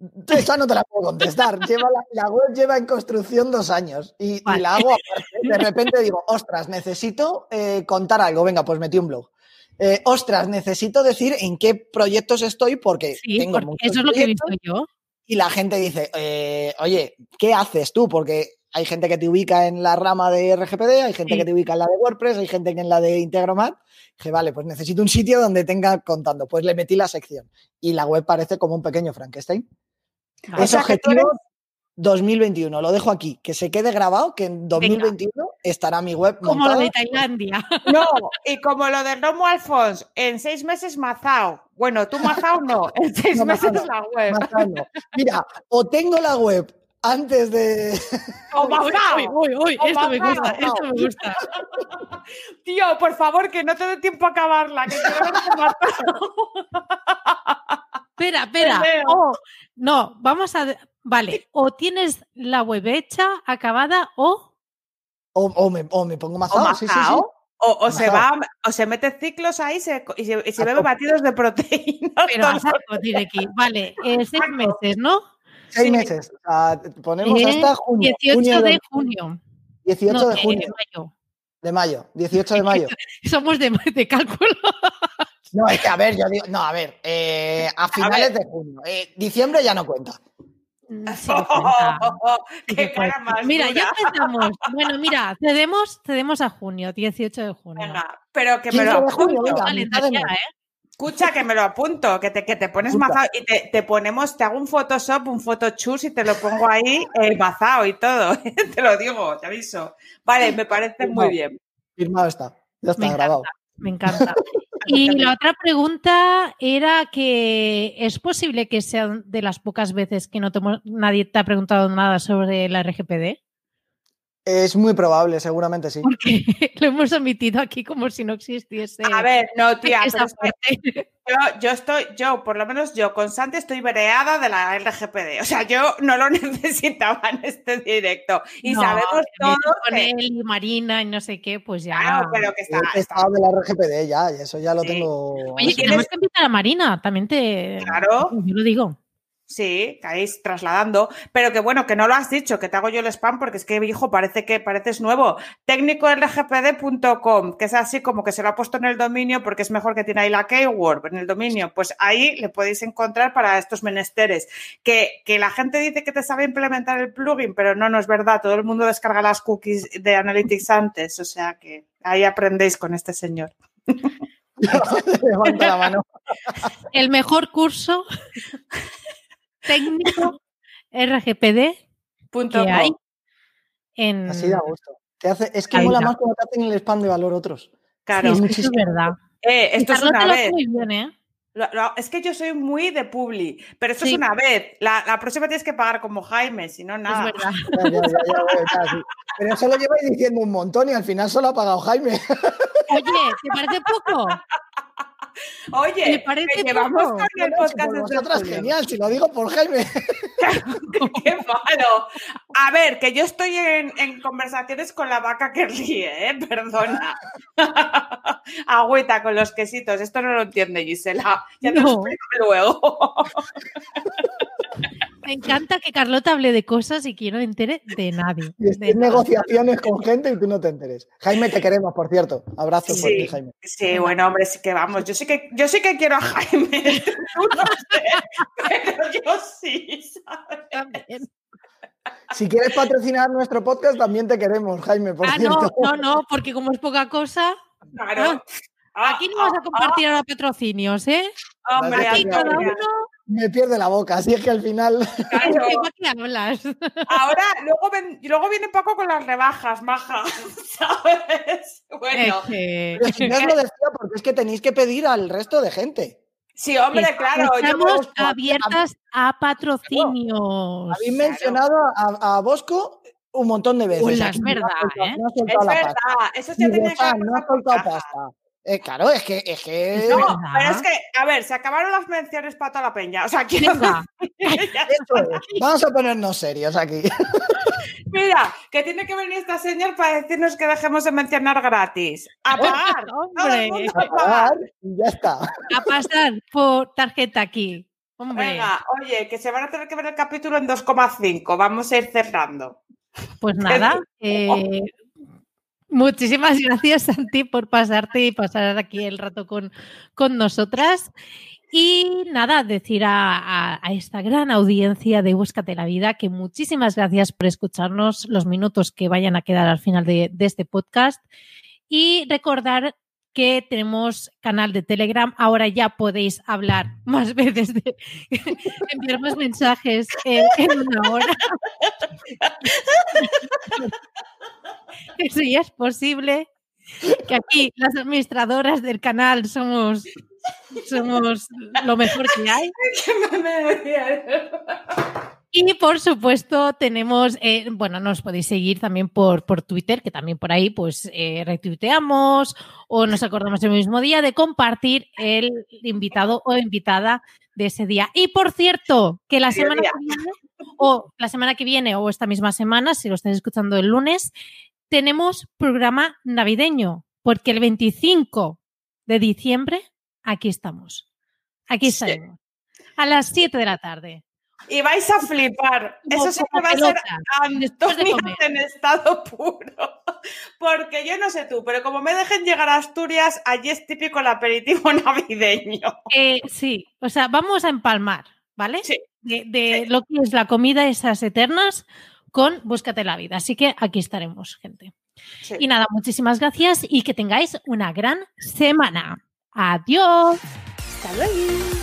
Speaker 3: Esa no te la puedo contestar. Lleva la, la web lleva en construcción dos años y, la hago aparte. De repente digo, ostras, necesito eh, contar algo. Venga, pues metí un blog. Eh, ostras, necesito decir en qué proyectos estoy porque
Speaker 1: Sí,
Speaker 3: tengo
Speaker 1: porque
Speaker 3: muchos
Speaker 1: eso es lo que he visto yo.
Speaker 3: Y la gente dice, eh, oye, ¿qué haces tú? Porque hay gente que te ubica en la rama de RGPD, hay gente
Speaker 1: Sí.
Speaker 3: que te ubica en la de WordPress, hay gente que en la de Integromat. Dije, vale, pues necesito un sitio donde tenga contando. Pues le metí la sección y la web parece como un pequeño Frankenstein.
Speaker 1: Vale.
Speaker 3: Es objetivo 2021. Lo dejo aquí. Que se quede grabado que en 2021 estará mi web
Speaker 1: Como
Speaker 3: montada.
Speaker 1: lo de Tailandia.
Speaker 2: No, y como lo de Romo Alfons, en seis meses mazao. Bueno, tú mazao no, en seis
Speaker 3: No,
Speaker 2: meses
Speaker 3: mazao
Speaker 2: la web.
Speaker 3: No. Mira, o tengo la web antes de.
Speaker 2: O mazao.
Speaker 1: Uy, uy, uy,
Speaker 2: O
Speaker 1: esto me gusta, esto me gusta.
Speaker 2: Tío, por favor, que no te dé tiempo a acabarla, que.
Speaker 1: Espera, espera. Oh, no, vamos a. Vale, o tienes la web hecha, acabada, o.
Speaker 3: O, o me, o me pongo
Speaker 2: O
Speaker 3: mazao. Sí, sí, sí.
Speaker 2: O, o se va, o se mete ciclos ahí se- y se, y se
Speaker 3: A
Speaker 2: bebe batidos de proteínas.
Speaker 1: Pero a saco, tiene aquí. Vale, eh, seis meses, ¿no?
Speaker 3: Seis
Speaker 2: Sí.
Speaker 3: meses. O sea, ponemos
Speaker 1: Eh,
Speaker 3: hasta junio.
Speaker 1: 18
Speaker 3: junio
Speaker 1: de junio.
Speaker 3: 18
Speaker 1: no,
Speaker 3: de junio.
Speaker 1: mayo.
Speaker 3: De mayo. 18 de mayo.
Speaker 1: Somos de, de cálculo.
Speaker 3: No, es que a ver, yo digo. No, a ver. eh, a finales de junio. Eh, diciembre ya no cuenta.
Speaker 1: Mm, sí que cuenta, sí que
Speaker 2: ¡Qué cara
Speaker 1: cuenta.
Speaker 2: más
Speaker 1: Mira, ya empezamos. Bueno, mira, cedemos, cedemos a junio, 18 de junio.
Speaker 2: Venga, pero que me
Speaker 3: 15
Speaker 2: lo apunto.
Speaker 1: ¿eh?
Speaker 2: Escucha, que me lo apunto, que te, que te pones mazao y te, ponemos, te hago un Photoshop, un Photoshop y te lo pongo ahí eh, mazao y todo. te lo digo, te aviso. Vale, me parece muy bien.
Speaker 3: Firmado está, ya está grabado.
Speaker 1: me encanta. Y la otra pregunta era que es posible que sea de las pocas veces que no nadie te ha preguntado nada sobre la RGPD.
Speaker 3: Es muy probable, seguramente sí.
Speaker 1: Porque lo hemos omitido aquí como si no existiese.
Speaker 2: A ver, no, tía, yo, estoy, yo, por lo menos yo, con Santi estoy vereada de la RGPD. O sea, yo no lo necesitaba en este directo. Y sabemos todos.
Speaker 1: Con él y Marina y no sé qué, pues ya.
Speaker 2: Claro, pero que está.
Speaker 3: He estado de la RGPD ya, y eso ya lo tengo.
Speaker 1: Oye, tenemos que invitar a Marina, también te.
Speaker 2: Claro.
Speaker 1: Yo lo digo.
Speaker 2: Sí, caéis trasladando, pero que bueno, que no lo has dicho, que te hago yo el spam porque es que, hijo, parece que pareces nuevo. técnicorgpd.com, que es así como que se lo ha puesto en el dominio porque es mejor que tiene ahí la keyword en el dominio. Pues ahí le podéis encontrar para estos menesteres. Que, que la gente dice que te sabe implementar el plugin, pero no, no es verdad. Todo el mundo descarga las cookies de Analytics antes, o sea que ahí aprendéis con este señor.
Speaker 3: Levanta la mano.
Speaker 1: El mejor curso técnico RGPD
Speaker 2: Punto que hay
Speaker 1: en...
Speaker 3: Así da gusto. hace, es que mola más cuando te hacen el spam de valor otros.
Speaker 2: Claro,
Speaker 1: es, es verdad.
Speaker 2: Eh, esto es una vez.
Speaker 1: Muy bien, ¿eh?
Speaker 2: es que yo soy muy de publi, pero esto es una vez. La, la, próxima tienes que pagar como Jaime, si no, nada.
Speaker 1: Es verdad.
Speaker 3: Ya, ya, ya, pero eso lo lleváis diciendo un montón y al final solo ha pagado Jaime.
Speaker 1: Oye, ¿te parece poco?
Speaker 2: Oye,
Speaker 1: parece
Speaker 2: llevamos con el podcast
Speaker 3: de vosotras, genial, si lo digo por Jaime.
Speaker 2: Qué malo. A ver, que yo estoy en, conversaciones con la vaca que ríe, ¿eh? Perdona. Agüita con los quesitos. Esto no lo entiende Gisela. Ya te lo explico luego.
Speaker 1: Me encanta que Carlota hable de cosas y que no entere de nadie.
Speaker 3: Y negociaciones con gente y tú no te enteres. Jaime, te queremos, por cierto. Abrazo sí, fuerte, Jaime.
Speaker 2: Sí, bueno, hombre, sí que vamos. Yo sí que, yo sí que quiero a Jaime. Tú no sé, pero yo sí, ¿sabes?
Speaker 3: Si quieres patrocinar nuestro podcast, también te queremos, Jaime, por
Speaker 1: ah,
Speaker 3: cierto.
Speaker 1: No, no, no, porque como es poca cosa.
Speaker 2: Claro.
Speaker 1: Ah, aquí no vas a ah, compartir ahora patrocinios, ¿eh?
Speaker 2: Hombre, aquí cada uno
Speaker 3: me pierde la boca, así es que al final.
Speaker 2: Ahora, luego, luego viene Paco con las rebajas, maja, ¿sabes? Bueno.
Speaker 3: Pero si no os lo decía porque es que tenéis que pedir al resto de gente.
Speaker 2: Sí, hombre, claro.
Speaker 1: Estamos abiertas a patrocinios.
Speaker 3: Habéis mencionado a, Bosco un montón de veces.
Speaker 1: Pues es verdad, ¿eh?
Speaker 2: es verdad, eso sí tiene que
Speaker 3: No ha soltado pasta. Eh, claro, es que, es que.
Speaker 2: No, pero es que, a ver, se acabaron las menciones para toda la peña. O sea, quiero.
Speaker 3: Vamos a ponernos serios aquí.
Speaker 2: Mira, que tiene que venir esta señor para decirnos que dejemos de mencionar gratis. A pagar.
Speaker 1: Hombre.
Speaker 3: A pagar y ya está.
Speaker 1: A pasar por tarjeta aquí. Hombre.
Speaker 2: Venga, oye, que se van a tener que ver el capítulo en 2,5. Vamos a ir cerrando.
Speaker 1: Pues nada, eh, Muchísimas gracias, Santi, por pasarte y pasar aquí el rato con, con nosotras. Y nada, decir a, esta gran audiencia de Búscate la Vida que muchísimas gracias por escucharnos los minutos que vayan a quedar al final de, este podcast. Y recordar que tenemos canal de Telegram. Ahora ya podéis hablar más veces, de, enviar más mensajes en una hora. Eso ya es posible. Que aquí las administradoras del canal somos, somos lo mejor que hay. Y por supuesto tenemos, eh, bueno, nos podéis seguir también por, por Twitter, que también por ahí pues eh, retuiteamos o nos acordamos el mismo día de compartir el invitado o invitada de ese día. Y por cierto, que la semana que viene, o la semana que viene, o esta misma semana, si lo estáis escuchando el lunes, tenemos programa navideño, porque el 25 de diciembre aquí estamos. Aquí estaremos. A las 7 de la tarde.
Speaker 2: Y vais a flipar. Eso sí que va a ser Antonio en estado puro. Porque yo no sé tú, pero como me dejen llegar a Asturias, allí es típico el aperitivo navideño.
Speaker 1: Eh, sí, o sea, vamos a empalmar, ¿vale?
Speaker 2: Sí.
Speaker 1: De, lo que es la comida esas eternas con Búscate la vida. Así que aquí estaremos, gente. Y nada, muchísimas gracias y que tengáis una gran semana. Adiós.
Speaker 2: Hasta luego.